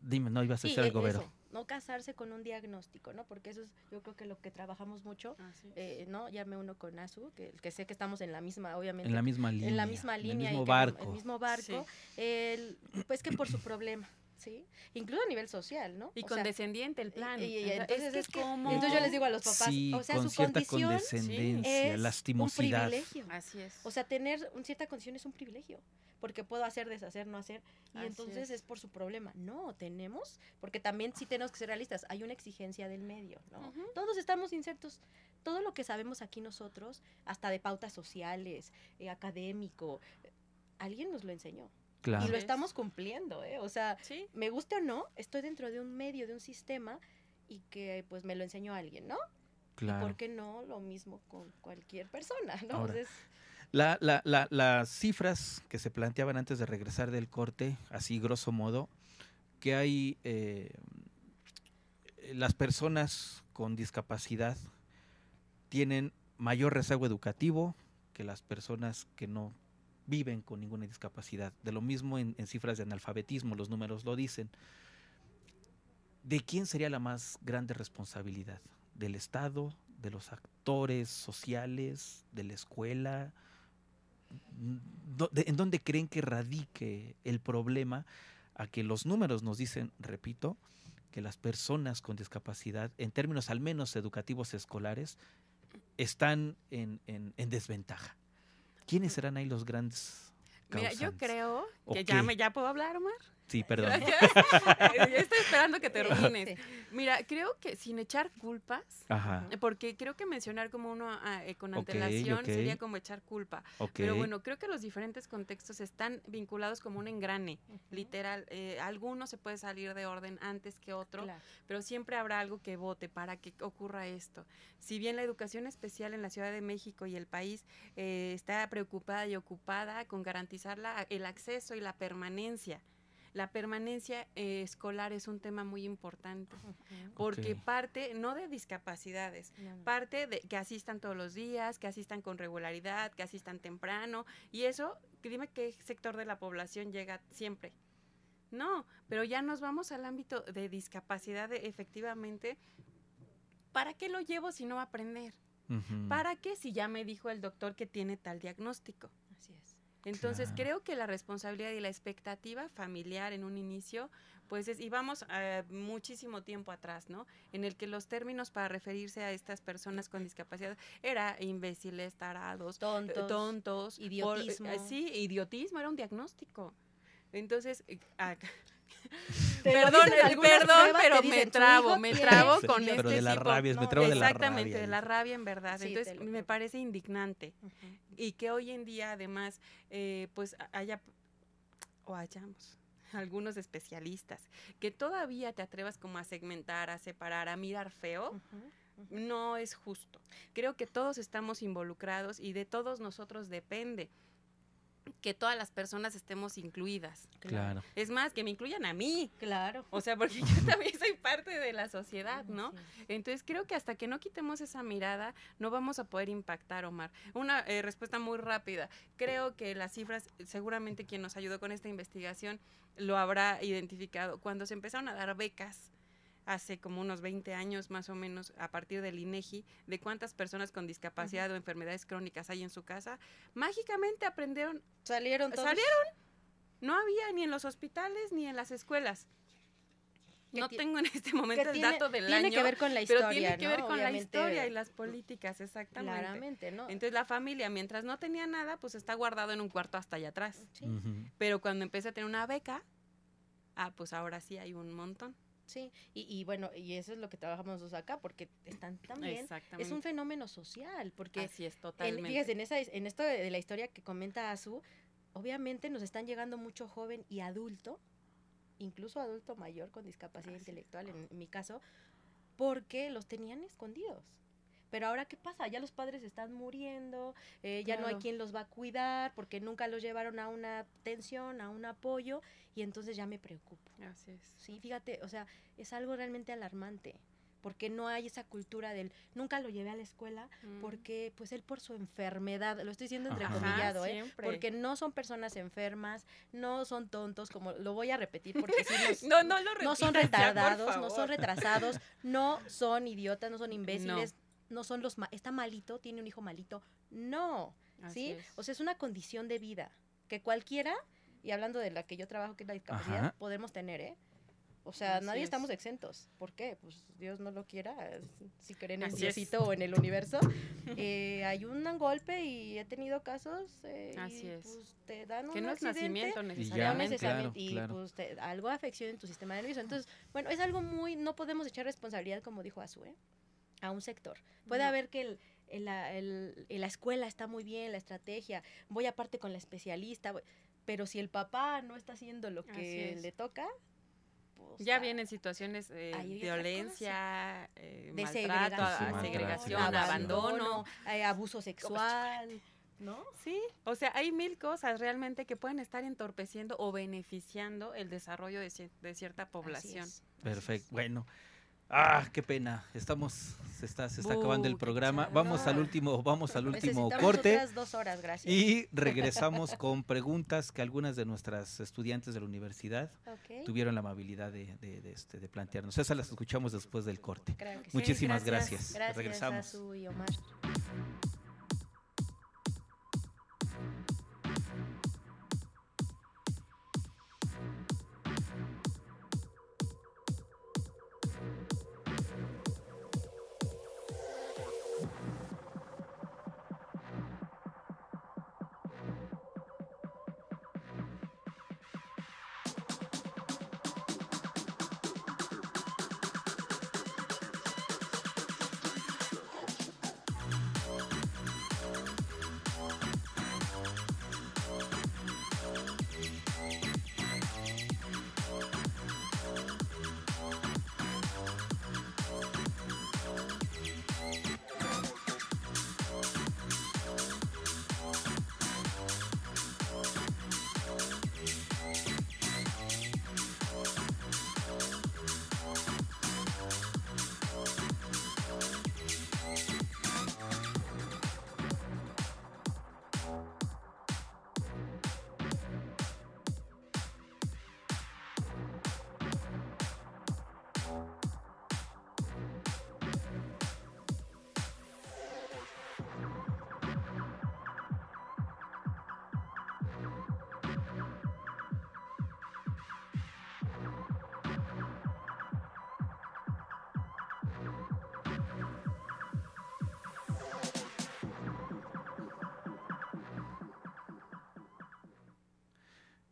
dime, no ibas a decir algo, Vero. no casarse con un diagnóstico, ¿no? Porque eso es, yo creo que lo que trabajamos mucho, eh, ¿no? Ya me uno con Azu, que, que, sé que estamos en la misma, obviamente. En la misma línea. En la misma línea. En el mismo barco. el mismo barco. El, pues que por su problema. ¿Sí? Incluso a nivel social, ¿no? Y condescendiente el plan. entonces, es, como... entonces yo les digo a los papás, o sea, con su condición condescendencia, es lastimosidad. un privilegio. Así es. O sea, tener una cierta condición es un privilegio, porque puedo hacer, deshacer, no hacer, y entonces es. por su problema. No, tenemos, porque también sí tenemos que ser realistas, hay una exigencia del medio, ¿no? Todos estamos insertos, todo lo que sabemos aquí nosotros, hasta de pautas sociales, eh, académico, alguien nos lo enseñó. Y lo estamos cumpliendo, ¿eh? O sea, me guste o no, estoy dentro de un medio, de un sistema y que pues me lo enseñó alguien, ¿no? Claro. ¿Y por qué no lo mismo con cualquier persona, ¿no? las cifras que se planteaban antes de regresar del corte, así grosso modo, que hay eh, las personas con discapacidad tienen mayor rezago educativo que las personas que no viven con ninguna discapacidad. De lo mismo en, cifras de analfabetismo, los números lo dicen. ¿De quién sería la más grande responsabilidad? ¿Del Estado? ¿De los actores sociales? ¿De la escuela? ¿En dónde creen que radique el problema? A que los números nos dicen, repito, que las personas con discapacidad, en términos al menos educativos escolares, están en desventaja. ¿Quiénes serán ahí los grandes Mira, yo creo que ya, me, ya puedo hablar, Omar. Sí, perdón. Estoy esperando que termines. Mira, creo que sin echar culpas, porque creo que mencionar como uno ah, eh, con antelación sería como echar culpa. Pero bueno, creo que los diferentes contextos están vinculados como un engrane, literal. Eh, alguno se puede salir de orden antes que otro, pero siempre habrá algo que vote para que ocurra esto. Si bien la educación especial en la Ciudad de México y el país eh, está preocupada y ocupada con garantizar la, el acceso y la permanencia la permanencia eh, escolar es un tema muy importante, porque parte no de discapacidades, parte de que asistan todos los días, que asistan con regularidad, que asistan temprano, y eso, dime qué sector de la población llega siempre. No, pero ya nos vamos al ámbito de discapacidad efectivamente. ¿Para qué lo llevo si no va a aprender? ¿Para qué si ya me dijo el doctor que tiene tal diagnóstico? Entonces creo que la responsabilidad y la expectativa familiar en un inicio, pues es, y vamos eh, muchísimo tiempo atrás, ¿no? En el que los términos para referirse a estas personas con discapacidad era imbéciles, tarados, tontos, tontos idiotismo. Eh, sí, idiotismo era un diagnóstico. Entonces, eh, perdón, perdón, pero me trabo, me trabo con este de la rabia, me trabo de la Exactamente, de la rabia en verdad. Entonces, me parece indignante. Y que hoy en día, además, eh, pues haya o hayamos algunos especialistas que todavía te atrevas como a segmentar, a separar, a mirar feo. No es justo. Creo que todos estamos involucrados y de todos nosotros depende que todas las personas estemos incluidas. Claro. Es más, que me incluyan a mí. Claro. O sea, porque yo también soy parte de la sociedad, ¿no? Entonces creo que hasta que no quitemos esa mirada, no vamos a poder impactar, Omar. Una eh, respuesta muy rápida. Creo que las cifras, seguramente quien nos ayudó con esta investigación lo habrá identificado. Cuando se empezaron a dar becas hace como unos 20 años más o menos a partir del INEGI de cuántas personas con discapacidad o enfermedades crónicas hay en su casa, mágicamente aprendieron, salieron todos. Salieron. No había ni en los hospitales ni en las escuelas. No tengo en este momento el dato del año. Tiene que ver con la historia. Pero tiene que ver con la historia y las políticas, exactamente. Claramente, ¿no? Entonces la familia, mientras no tenía nada, pues está guardado en un cuarto hasta allá atrás. Pero cuando empecé a tener una beca, ah, pues ahora sí hay un montón. Sí, y, bueno, y eso es lo que trabajamos nosotros acá, porque están también, es un fenómeno social, porque Así es, totalmente. fíjese, en, esa, en esto de, la historia que comenta Azu, obviamente nos están llegando mucho joven y adulto, incluso adulto mayor con discapacidad intelectual, en, mi caso, porque los tenían escondidos. Pero ahora, ¿qué pasa? Ya los padres están muriendo, eh, ya no hay quien los va a cuidar porque nunca los llevaron a una atención, a un apoyo, y entonces ya me preocupo. Así es. Sí, fíjate, o sea, es algo realmente alarmante. porque no hay esa cultura del nunca lo llevé a la escuela Mm. porque pues él por su enfermedad lo estoy diciendo entrecomillado Ajá, ¿eh? siempre. porque no son personas enfermas no son tontos como lo voy a repetir porque si nos- No, no lo no son ya, retardados no son retrasados no son idiotas no son imbéciles no, son los ma- está malito tiene un hijo malito no Así sí es. o sea es una condición de vida que cualquiera y hablando de la que yo trabajo que es la discapacidad Ajá. podemos tener eh o sea, Así nadie es. estamos exentos. ¿Por qué? Pues Dios no lo quiera, si creen en es. Diosito o en el universo. Eh, hay un golpe y he tenido casos eh, Así y, es. pues, te dan un Que no es nacimiento ya, necesariamente. necesariamente, claro, y claro. pues te- algo afección en tu sistema nervioso. Entonces, bueno, es algo muy, no podemos echar responsabilidad, como dijo Azue, a un sector. Puede No. haber que el, el- la, el- la escuela está muy bien, la estrategia, voy aparte con la especialista, voy- pero si el papá no está haciendo lo que le toca, pues, Ya ah, vienen situaciones eh, violencia, eh, de maltrato, a- segregación, segregación, abandono. eh, abuso sexual, ¿no? Sí, o sea, hay mil cosas realmente que pueden estar entorpeciendo o beneficiando el desarrollo de, cier- de cierta población. Perfecto. Bueno. Ah, qué pena. Estamos, se está, se está acabando el programa. Vamos al último, vamos al último corte otras dos horas, gracias. y regresamos con preguntas que algunas de nuestras estudiantes de la universidad tuvieron la amabilidad de, de- de, este, de plantearnos. Esas las escuchamos después del corte. sí. Muchísimas gracias. gracias. Gracias, Regresamos. Azu y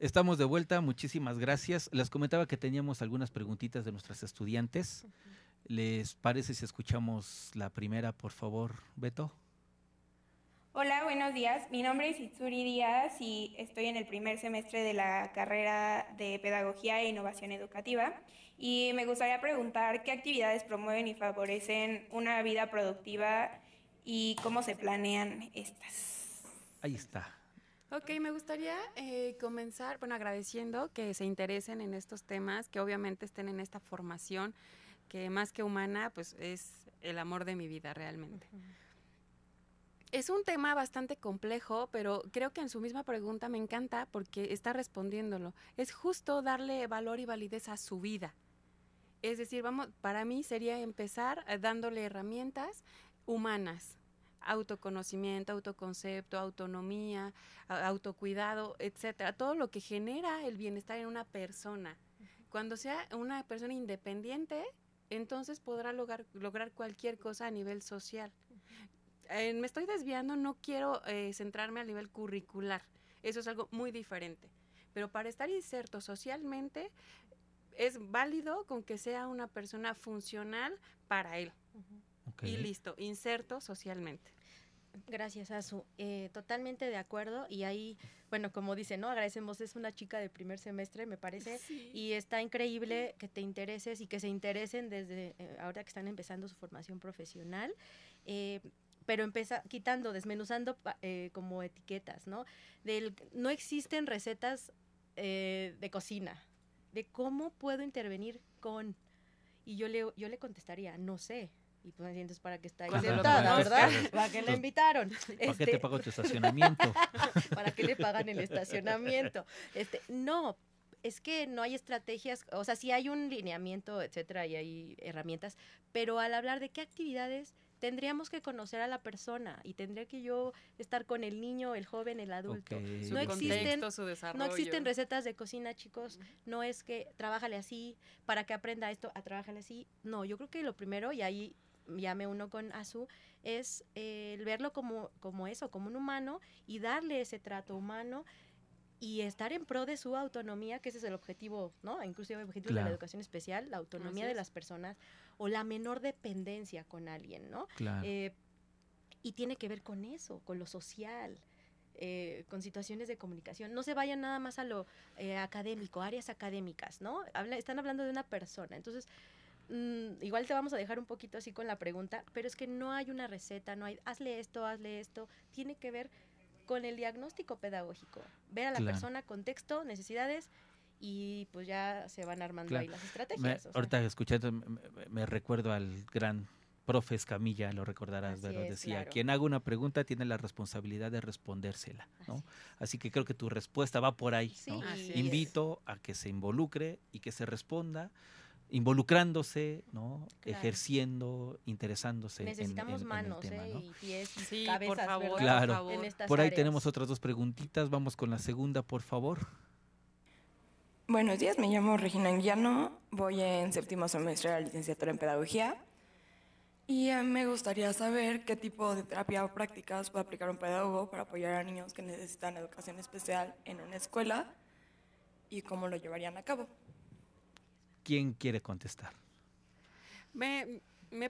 Estamos de vuelta, muchísimas gracias. Les comentaba que teníamos algunas preguntitas de nuestras estudiantes. ¿Les parece si escuchamos la primera, por favor, Beto? Hola, buenos días. Mi nombre es Itsuri Díaz y estoy en el primer semestre de la carrera de Pedagogía e Innovación Educativa. Y me gustaría preguntar qué actividades promueven y favorecen una vida productiva y cómo se planean estas. Ahí está. Ok, me gustaría eh, comenzar, bueno, agradeciendo que se interesen en estos temas, que obviamente estén en esta formación, que más que humana, pues es el amor de mi vida realmente. Es un tema bastante complejo, pero creo que en su misma pregunta me encanta porque está respondiéndolo. Es justo darle valor y validez a su vida. Es decir, vamos, para mí sería empezar eh, dándole herramientas humanas, autoconocimiento, autoconcepto, autonomía, autocuidado, etcétera, todo lo que genera el bienestar en una persona. Cuando sea una persona independiente, entonces podrá lograr, lograr cualquier cosa a nivel social. Eh, me estoy desviando, no quiero eh, centrarme a nivel curricular. Eso es algo muy diferente. Pero para estar inserto socialmente, es válido con que sea una persona funcional para él. Y listo, inserto socialmente. Gracias, Azu. Eh, totalmente de acuerdo. Y ahí, bueno, como dice, ¿no? Agradecemos, es una chica de primer semestre, me parece. Y está increíble que te intereses y que se interesen desde eh, ahora que están empezando su formación profesional. Eh, pero empieza quitando, desmenuzando eh, como etiquetas, ¿no? Del, no existen recetas eh, de cocina, de cómo puedo intervenir con. Y yo le, yo le contestaría, no sé. Y pues entonces para qué está ahí sentada, ¿verdad? ¿Para qué le invitaron? ¿Para qué te este pago tu estacionamiento? ¿Para qué le pagan el estacionamiento? Este, no, es que no hay estrategias, o sea, sí hay un lineamiento, etcétera, y hay herramientas, pero al hablar de qué actividades tendríamos que conocer a la persona y tendría que yo estar con el niño, el joven, el adulto. No existen, no existen recetas de cocina, chicos. No es que trabájale así para que aprenda esto, a trabajale así. No, yo creo que lo primero y ahí llame uno con Azu es eh, verlo como como eso, como un humano y darle ese trato humano y estar en pro de su autonomía, que ese es el objetivo, ¿no? Inclusive el objetivo de la educación especial, la autonomía de las personas o la menor dependencia con alguien, ¿no? Eh, y tiene que ver con eso, con lo social. Eh, con situaciones de comunicación. No se vayan nada más a lo eh, académico, áreas académicas, ¿no? están hablando de una persona. Entonces, mm, igual te vamos a dejar un poquito así con la pregunta, pero es que no hay una receta, no hay, hazle esto, hazle esto. Tiene que ver con el diagnóstico pedagógico. Ver a la persona, contexto, necesidades y pues ya se van armando ahí las estrategias. ahorita escuchando me, recuerdo al gran profe Escamilla, lo recordarás, ¿verdad? Decía, quien haga una pregunta tiene la responsabilidad de respondérsela, ¿no? Así, que creo que tu respuesta va por ahí, ¿no? Invito a que se involucre y que se responda involucrándose, ¿no? Ejerciendo, interesándose. Necesitamos manos, el tema, ¿eh? y pies sí, por favor, claro. Por, ahí tenemos otras dos preguntitas. Vamos con la segunda, por favor. Buenos días, me llamo Regina Anguiano, voy en séptimo semestre de la licenciatura en Pedagogía y eh, me gustaría saber qué tipo de terapia o prácticas puede aplicar un pedagogo para apoyar a niños que necesitan educación especial en una escuela y cómo lo llevarían a cabo. ¿Quién quiere contestar? Me,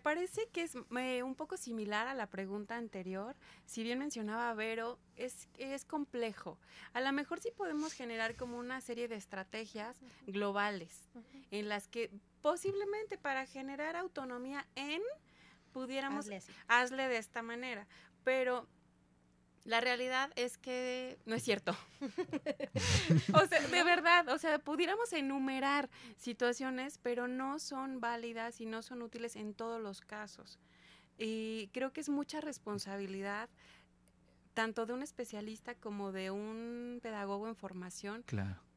parece que es un poco similar a la pregunta anterior. Si bien mencionaba Vero, es, es complejo. A lo mejor sí podemos generar como una serie de estrategias globales en las que posiblemente para generar autonomía en pudiéramos hazle de esta manera. Pero la realidad es que no es cierto. o sea, de verdad, o sea, pudiéramos enumerar situaciones, pero no son válidas y no son útiles en todos los casos. Y creo que es mucha responsabilidad tanto de un especialista como de un pedagogo en formación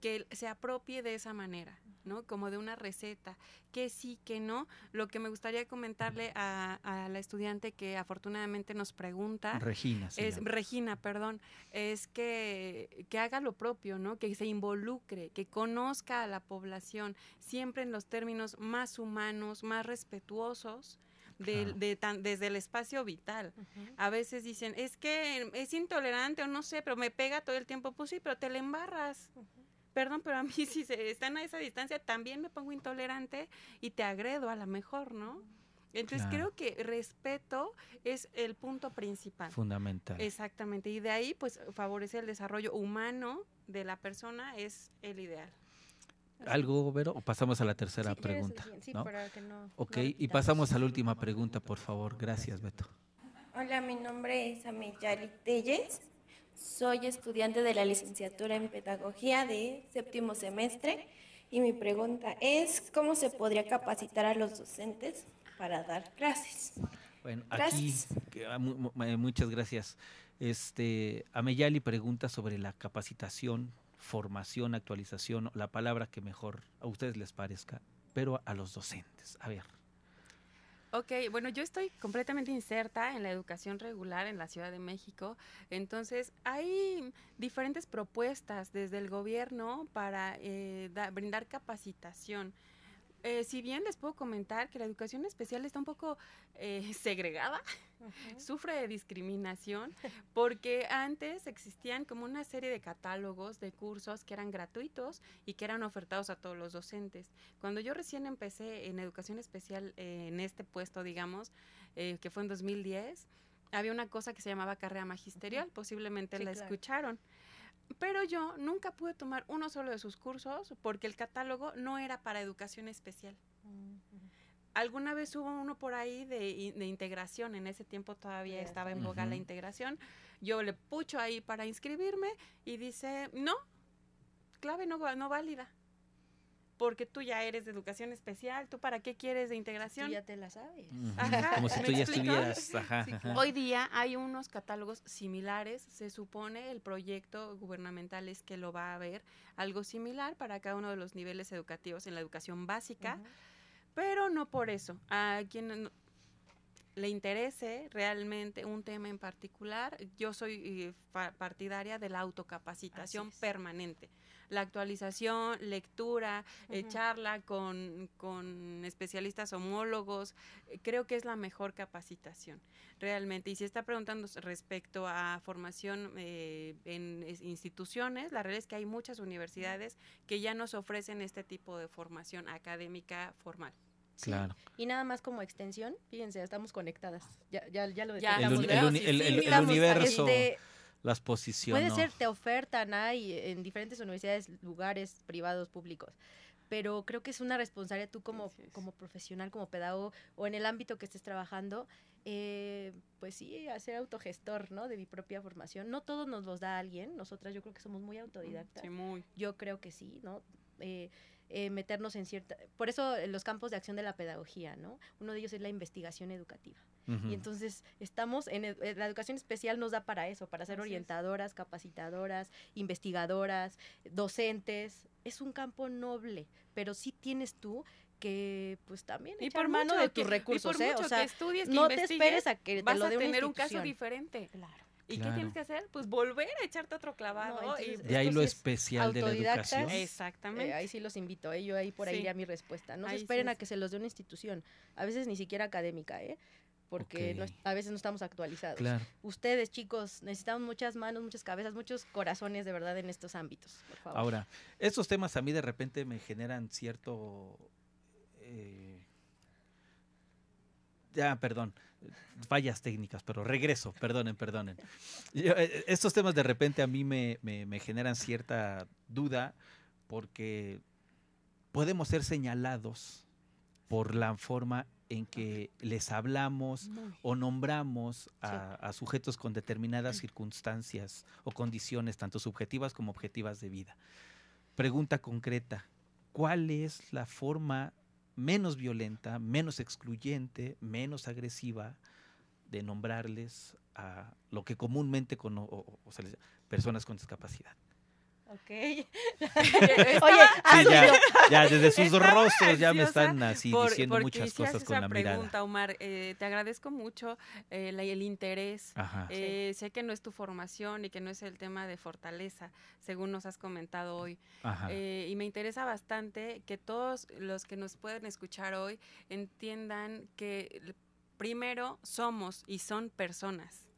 que se apropie de esa manera. ¿No? Como de una receta, que sí, que no. Lo que me gustaría comentarle a, la estudiante que afortunadamente nos pregunta. Regina. Es, Regina, perdón. Es que, que haga lo propio, ¿no? Que se involucre, que conozca a la población, siempre en los términos más humanos, más respetuosos. De, desde el espacio vital. A veces dicen, es que es intolerante o no sé, pero me pega todo el tiempo. Pues sí, pero te le embarras perdón, pero a mí si se están a esa distancia también me pongo intolerante y te agredo a lo mejor, ¿no? Entonces creo que respeto es el punto principal. Fundamental. Exactamente. Y de ahí, pues, favorecer el desarrollo humano de la persona es el ideal. ¿Algo, Vero? ¿O pasamos a la tercera pregunta? Sí, para que no, ok, y pasamos a la última pregunta, por favor. Gracias, Beto. Hola, mi nombre es Ameyali Telles. Soy estudiante de la licenciatura en Pedagogía de séptimo semestre y mi pregunta es, ¿cómo se podría capacitar a los docentes para dar clases? Bueno, aquí, ah, muchas gracias. Este, Ameyali pregunta sobre la capacitación, formación, actualización, la palabra que mejor a ustedes les parezca, pero a los docentes. A ver. Ok, bueno, yo estoy completamente inserta en la educación regular en la Ciudad de México, entonces hay diferentes propuestas desde el gobierno para eh, brindar capacitación. Eh, si bien les puedo comentar que la educación especial está un poco eh, segregada, sufre de discriminación, porque antes existían como una serie de catálogos de cursos que eran gratuitos y que eran ofertados a todos los docentes. Cuando yo recién empecé en educación especial eh, en este puesto, digamos, que fue en 2010, había una cosa que se llamaba carrera magisterial, posiblemente la escucharon. Pero yo nunca pude tomar uno solo de sus cursos porque el catálogo no era para educación especial. Alguna vez hubo uno por ahí de, integración, en ese tiempo todavía estaba en boga la integración. Yo le pucho ahí para inscribirme y dice, no, clave no, no válida. Porque tú ya eres de educación especial, ¿tú para qué quieres de integración? Tú ya te la sabes. Como si tú ya estuvieras. Hoy día hay unos catálogos similares, se supone el proyecto gubernamental es que lo va a haber algo similar para cada uno de los niveles educativos en la educación básica, pero no por eso. A quien le interese realmente un tema en particular, yo soy eh, partidaria de la autocapacitación permanente la actualización, lectura, eh, charla con, especialistas homólogos, eh, creo que es la mejor capacitación, realmente. Y si está preguntando respecto a formación eh, en instituciones, la realidad es que hay muchas universidades que ya nos ofrecen este tipo de formación académica formal. Claro. Y nada más como extensión, fíjense, estamos conectadas. Ya, ya, ya lo detectamos. El, el, universo. Este, las posiciones. Puede ser, te ofertan hay en diferentes universidades, lugares privados, públicos. Pero creo que es una responsabilidad tú como, como profesional, como pedagogo, o en el ámbito que estés trabajando, eh, pues sí, hacer autogestor, ¿no? De mi propia formación. No todos nos los da alguien. Nosotras yo creo que somos muy autodidactas. Sí, muy. Yo creo que sí, ¿no? Eh, eh, meternos en cierta... Por eso los campos de acción de la pedagogía, ¿no? Uno de ellos es la investigación educativa. Y entonces estamos en la educación especial nos da para eso, para ser orientadoras, capacitadoras, investigadoras, docentes. Es un campo noble, pero sí tienes tú que pues también y por mano de tus recursos, ¿eh? o sea, estudies, no te esperes a que te lo dé a tener un caso diferente. Claro. ¿Y qué tienes que hacer? Pues volver a echarte otro clavado. y de ahí lo especial de la educación. Exactamente. Eh, ahí sí los invito, ¿eh? yo ahí por ahí iría mi respuesta. No se esperen a que se los dé una institución, a veces ni siquiera académica, ¿eh? Porque a veces no estamos actualizados. Ustedes, chicos, necesitamos muchas manos, muchas cabezas, muchos corazones de verdad en estos ámbitos, por favor. Ahora, estos temas a mí de repente me generan cierto... Eh, ya, perdón, fallas técnicas, pero regreso, perdonen, perdonen. Eh, estos temas de repente a mí me, me generan cierta duda porque podemos ser señalados por la forma en que les hablamos o nombramos a, sujetos con determinadas circunstancias o condiciones, tanto subjetivas como objetivas de vida. Pregunta concreta, ¿cuál es la forma menos violenta, menos excluyente, menos agresiva de nombrarles a lo que comúnmente conocen personas con discapacidad? Ok. Oye, ya, desde sus rostros ya me están así diciendo muchas cosas con la pregunta, mirada. Omar, eh, te agradezco mucho eh, el interés. Eh, sé que no es tu formación y que no es el tema de fortaleza, según nos has comentado hoy. y me interesa bastante que todos los que nos pueden escuchar hoy entiendan que primero somos y son personas.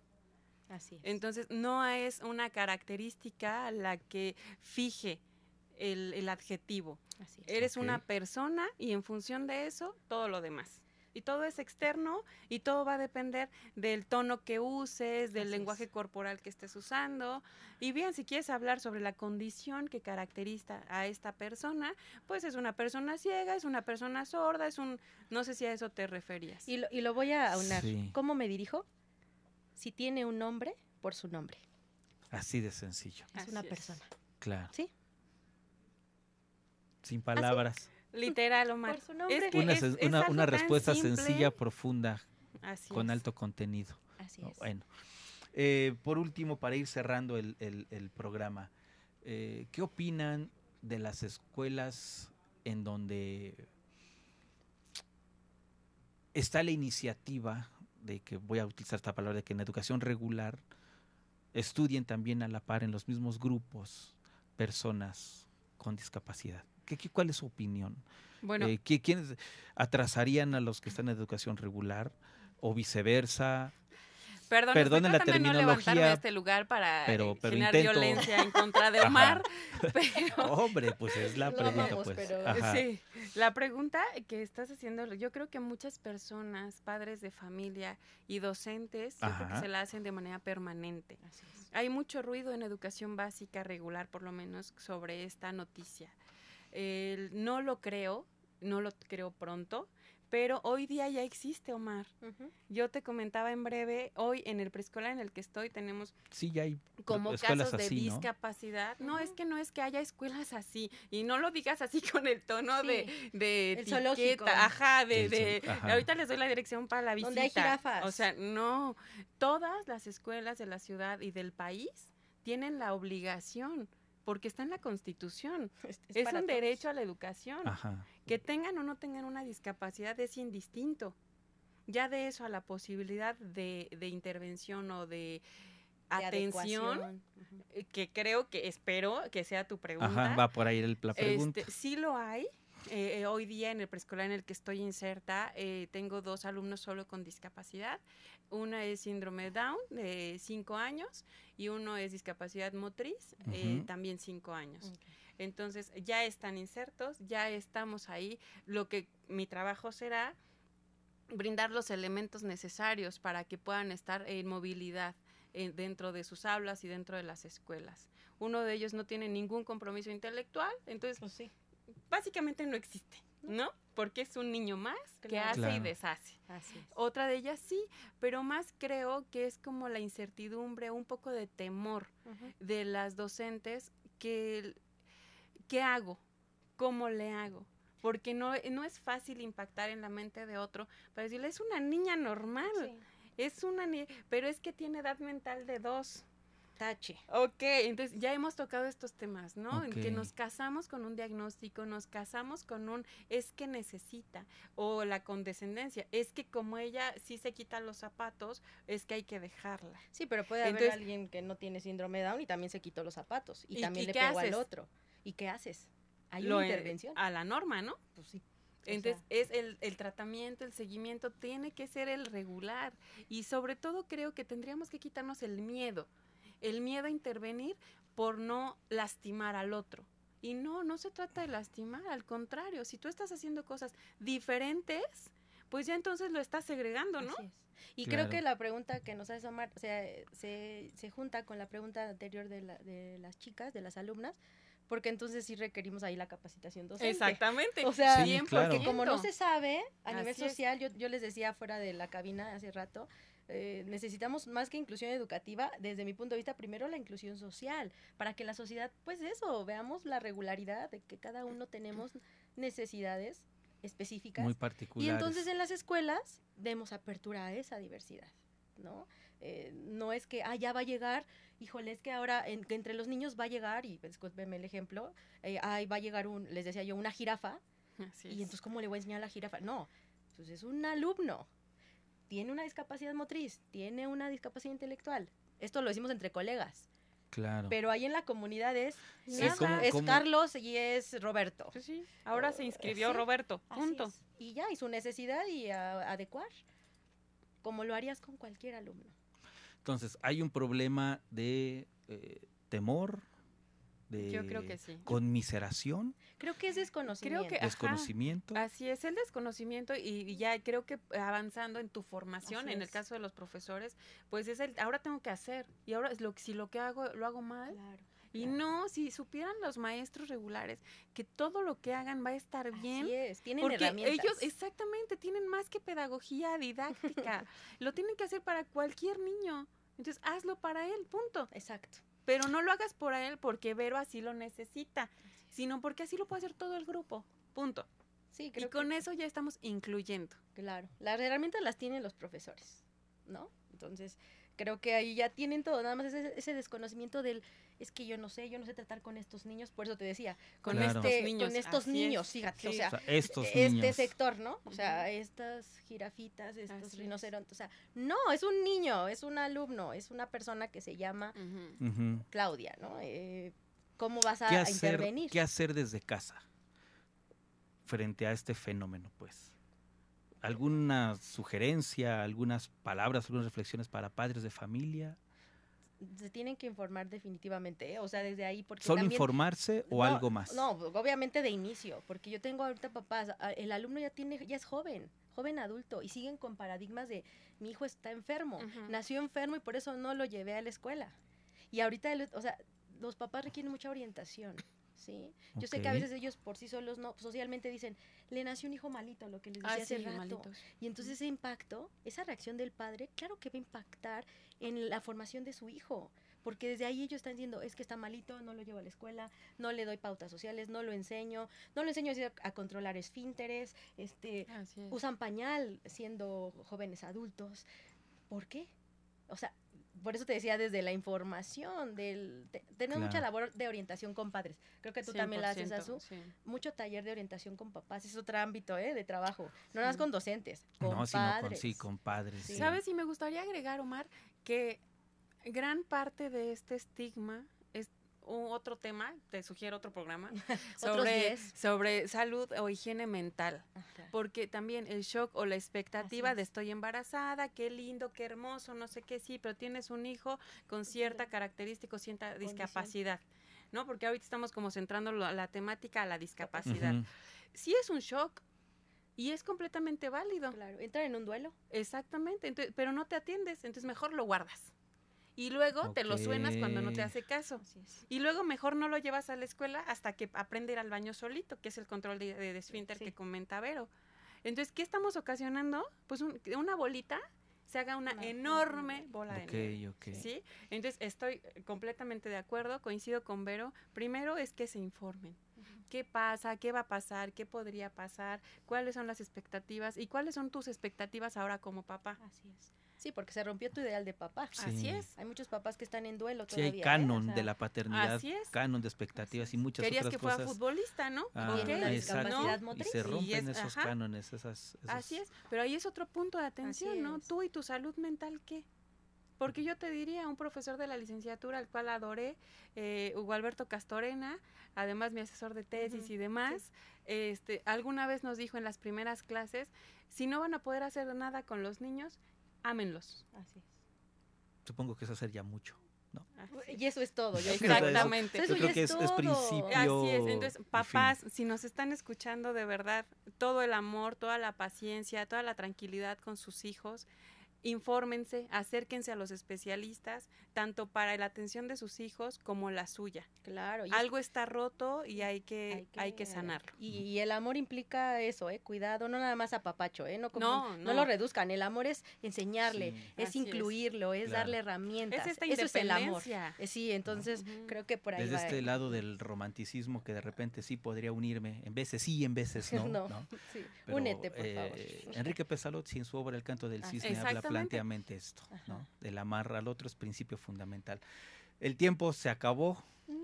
Así es. Entonces, no es una característica la que fije el, adjetivo. Así es. Eres una persona y en función de eso, todo lo demás. Y todo es externo y todo va a depender del tono que uses, del lenguaje corporal que estés usando. Y bien, si quieres hablar sobre la condición que caracteriza a esta persona, pues es una persona ciega, es una persona sorda, es un... No sé si a eso te referías. Y lo, y lo voy a aunar. ¿Cómo me dirijo? Si tiene un nombre, por su nombre. Así de sencillo. Es una persona. Claro. ¿Sí? Sin palabras. Literal, Omar. Por su nombre. una, respuesta sencilla, profunda, con alto contenido. Así es. Bueno. Eh, por último, para ir cerrando el, programa, eh, ¿qué opinan de las escuelas en donde está la iniciativa de que voy a utilizar esta palabra, de que en educación regular estudien también a la par en los mismos grupos personas con discapacidad. ¿Qué, cuál es su opinión? Bueno, eh, ¿Quiénes atrasarían a los que están en educación regular o viceversa? Perdón, Perdonen la terminología. No este lugar para pero, generar violencia en contra de Omar. Pero, Hombre, pues es la pregunta. pues. Sí, la pregunta que estás haciendo, yo creo que muchas personas, padres de familia y docentes, yo creo que se la hacen de manera permanente. Hay mucho ruido en educación básica regular, por lo menos, sobre esta noticia. no lo creo, no lo creo pronto pero hoy día ya existe, Omar. Yo te comentaba en breve, hoy en el preescolar en el que estoy tenemos sí, ya hay como casos de discapacidad. ¿no? es que no es que haya escuelas así, y no lo digas así con el tono de, de el zoológico. Ajá, de, ahorita les doy la dirección para la visita. Donde hay jirafas. O sea, no, todas las escuelas de la ciudad y del país tienen la obligación porque está en la Constitución. Es, un derecho a la educación. Que tengan o no tengan una discapacidad es indistinto. Ya de eso a la posibilidad de, intervención o de, atención, eh, que creo que espero que sea tu pregunta. va por ahí la pregunta. Este, sí lo hay, eh, eh, hoy día en el preescolar en el que estoy inserta, eh, tengo dos alumnos solo con discapacidad. Una es síndrome Down, de 5 años, y uno es discapacidad motriz, también 5 años. Entonces, ya están insertos, ya estamos ahí. Lo que mi trabajo será brindar los elementos necesarios para que puedan estar en movilidad dentro de sus aulas y dentro de las escuelas. Uno de ellos no tiene ningún compromiso intelectual, entonces pues sí básicamente no existe, ¿no? Porque es un niño más que hace y deshace. Otra de ellas sí, pero más creo que es como la incertidumbre, un poco de temor de las docentes que ¿qué hago? ¿Cómo le hago? Porque no, no es fácil impactar en la mente de otro para decirle, es una niña normal, es una niña, pero es que tiene edad mental de dos. Tache. Ok, entonces ya hemos tocado estos temas, ¿no? En que nos casamos con un diagnóstico, nos casamos con un es que necesita, o la condescendencia, es que como ella sí se quita los zapatos, es que hay que dejarla. Sí, pero puede haber alguien que no tiene síndrome de Down y también se quitó los zapatos y, también le pegó al otro. ¿Y qué haces? Hay una intervención. A la norma, ¿no? Pues sí. Entonces, es el, el, tratamiento, el seguimiento, tiene que ser el regular. Y sobre todo creo que tendríamos que quitarnos el miedo el miedo a intervenir por no lastimar al otro. Y no, no se trata de lastimar, al contrario, si tú estás haciendo cosas diferentes, pues ya entonces lo estás segregando, ¿no? Y creo que la pregunta que nos hace Omar, o sea, se, se junta con la pregunta anterior de, la, de las chicas, de las alumnas, porque entonces sí requerimos ahí la capacitación docente. Exactamente. O sea, porque como no se sabe a nivel social, yo, yo les decía fuera de la cabina hace rato, eh, necesitamos más que inclusión educativa, desde mi punto de vista, primero la inclusión social, para que la sociedad, pues eso, veamos la regularidad de que cada uno tenemos necesidades específicas. Muy particulares. Y entonces en las escuelas demos apertura a esa diversidad, ¿no? Eh, no es que, ah, ya va a llegar, híjole, es que ahora en, que entre los niños va a llegar, y discúlpeme el ejemplo, eh, ahí va a llegar un, les decía yo, una jirafa, y entonces, ¿cómo le voy a enseñar a la jirafa? No, pues es un alumno, tiene una discapacidad motriz, tiene una discapacidad intelectual. Esto lo decimos entre colegas. Claro. Pero ahí en la comunidad es, es Carlos y es Roberto. Sí, sí. Ahora se inscribió Roberto. Punto. Y ya, y su necesidad y adecuar. Como lo harías con cualquier alumno. Entonces, hay un problema de eh, temor, de Yo creo que sí. conmiseración. Creo que es desconocimiento. Creo que, desconocimiento. así es, el desconocimiento y, ya creo que avanzando en tu formación, en el caso de los profesores, pues es el, ahora tengo que hacer y ahora es lo, si lo que hago lo hago mal. Y no, si supieran los maestros regulares que todo lo que hagan va a estar bien. Así es, tienen porque ellos exactamente tienen más que pedagogía didáctica. lo tienen que hacer para cualquier niño. Entonces, hazlo para él, punto. Exacto pero no lo hagas por él porque Vero así lo necesita, sino porque así lo puede hacer todo el grupo. Punto. Sí, creo y con eso ya estamos incluyendo. Claro, las herramientas las tienen los profesores, ¿no? Entonces, creo que ahí ya tienen todo, nada más ese, desconocimiento del, es que yo no sé, yo no sé tratar con estos niños, por eso te decía, con este, niños, con estos niños, fíjate, o, sea, estos este sector, ¿no? O sea, estas jirafitas, estos rinocerontes, o sea, no, es un niño, es un alumno, es una persona que se llama Claudia, ¿no? Eh, ¿Cómo vas a, a intervenir? ¿Qué hacer desde casa frente a este fenómeno, pues? ¿Alguna sugerencia, algunas palabras, algunas reflexiones para padres de familia? se tienen que informar definitivamente, ¿eh? o sea, desde ahí porque ¿Solo informarse o algo más? No, obviamente de inicio, porque yo tengo ahorita papás, el alumno ya tiene ya es joven, joven adulto y siguen con paradigmas de mi hijo está enfermo, nació enfermo y por eso no lo llevé a la escuela. Y ahorita, o sea, los papás requieren mucha orientación ¿sí? Yo sé que a veces ellos por sí solos no, socialmente dicen, le nació un hijo malito, lo que les decía ah, hace rato. Y entonces ese impacto, esa reacción del padre, claro que va a impactar en la formación de su hijo porque desde ahí ellos están diciendo, es que está malito, no lo llevo a la escuela, no le doy pautas sociales, no lo enseño, no lo enseño a, controlar esfínteres, este, usan pañal siendo jóvenes adultos. ¿Por qué? O sea, por eso te decía desde la información, del, tenemos mucha labor de orientación con padres. Creo que tú también la haces, Azu. Mucho taller de orientación con papás, es otro ámbito ¿eh? de trabajo. No nada más con docentes, con no, padres. Sino con, sí, con padres. ¿Sabes? Y me gustaría agregar, Omar, que gran parte de este estigma es otro tema, te sugiero otro programa, sobre, sobre salud o higiene mental. Porque también el shock o la expectativa de estoy embarazada, qué lindo, qué hermoso, no sé qué, sí, pero tienes un hijo con cierta característica o cierta discapacidad. ¿No? Porque ahorita estamos como centrando la, temática a la discapacidad. Sí es un shock, y es completamente válido. Claro, entra en un duelo. Exactamente, pero no te atiendes, entonces mejor lo guardas y luego te lo suenas cuando no te hace caso. Y luego mejor no lo llevas a la escuela hasta que aprende ir al baño solito, que es el control de, de, esfínter que comenta Vero. Entonces, ¿qué estamos ocasionando? Pues una bolita se haga una enorme bola de nieve. ¿sí? Entonces, estoy completamente de acuerdo, coincido con Vero. Primero es que se informen. ¿Qué pasa? ¿Qué va a pasar? ¿Qué podría pasar? ¿Cuáles son las expectativas? ¿Y cuáles son tus expectativas ahora como papá? Así es. Sí, porque se rompió tu ideal de papá. Así es. Hay muchos papás que están en duelo todavía. Sí, hay canon ¿eh? de la paternidad, canon de expectativas y muchas Querías otras que fuera futbolista, ¿no? Ah, discapacidad motriz. Y se rompen esos cánones, esas, Así es, pero ahí es otro punto de atención, ¿no? Tú y tu salud mental, ¿qué? Porque yo te diría, un profesor de la licenciatura al cual adoré, eh, Hugo Alberto Castorena, además mi asesor de tesis y demás, este, alguna vez nos dijo en las primeras clases, si no van a poder hacer nada con los niños, ámenlos. Así es. Supongo que eso sería mucho. ¿no? Y eso es todo. Exactamente. Yo creo que es, es, principio. Así es. Entonces, papás, si nos están escuchando de verdad, todo el amor, toda la paciencia, toda la tranquilidad con sus hijos, infórmense, acérquense a los especialistas, tanto para la atención de sus hijos como la suya. Claro. Algo está roto y hay que, hay que, sanarlo. Y, el amor implica eso, ¿eh? Cuidado, no nada más a papacho, ¿eh? No, no, no, lo reduzcan. El amor es enseñarle, es incluirlo, es, darle herramientas. Es Eso es el amor. Eh, sí, entonces creo que por ahí Desde este lado del romanticismo que de repente sí podría unirme, en veces sí, en veces no. no, Sí. Únete, por favor. Eh, Enrique Pesalot, sin su obra El canto del cisne, habla planteamente esto, ¿no? Del amar al otro es principio fundamental. El tiempo se acabó.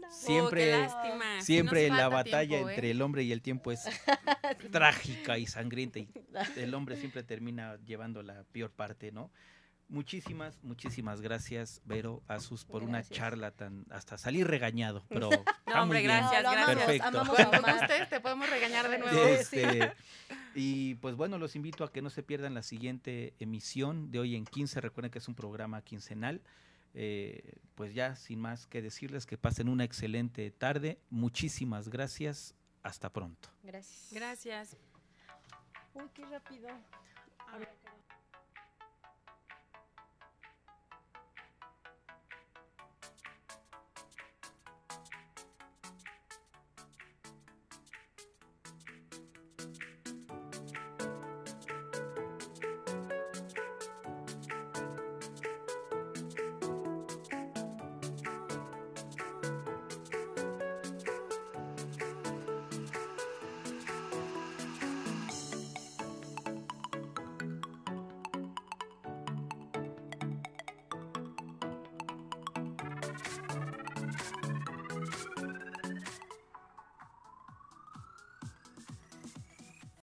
Siempre, oh, siempre la batalla ¿eh? entre el hombre y el tiempo es trágica y sangrienta y el hombre siempre termina llevando la peor parte, ¿no? Muchísimas, muchísimas gracias, Vero Asus, por una charla tan hasta salir regañado, pero no, hombre, gracias, gracias. Perfecto. ustedes te podemos regañar de nuevo. Este, y pues bueno, los invito a que no se pierdan la siguiente emisión de hoy en 15. Recuerden que es un programa quincenal. Eh, pues ya sin más que decirles que pasen una excelente tarde. Muchísimas gracias. Hasta pronto. Gracias. Gracias. Uy, qué rápido.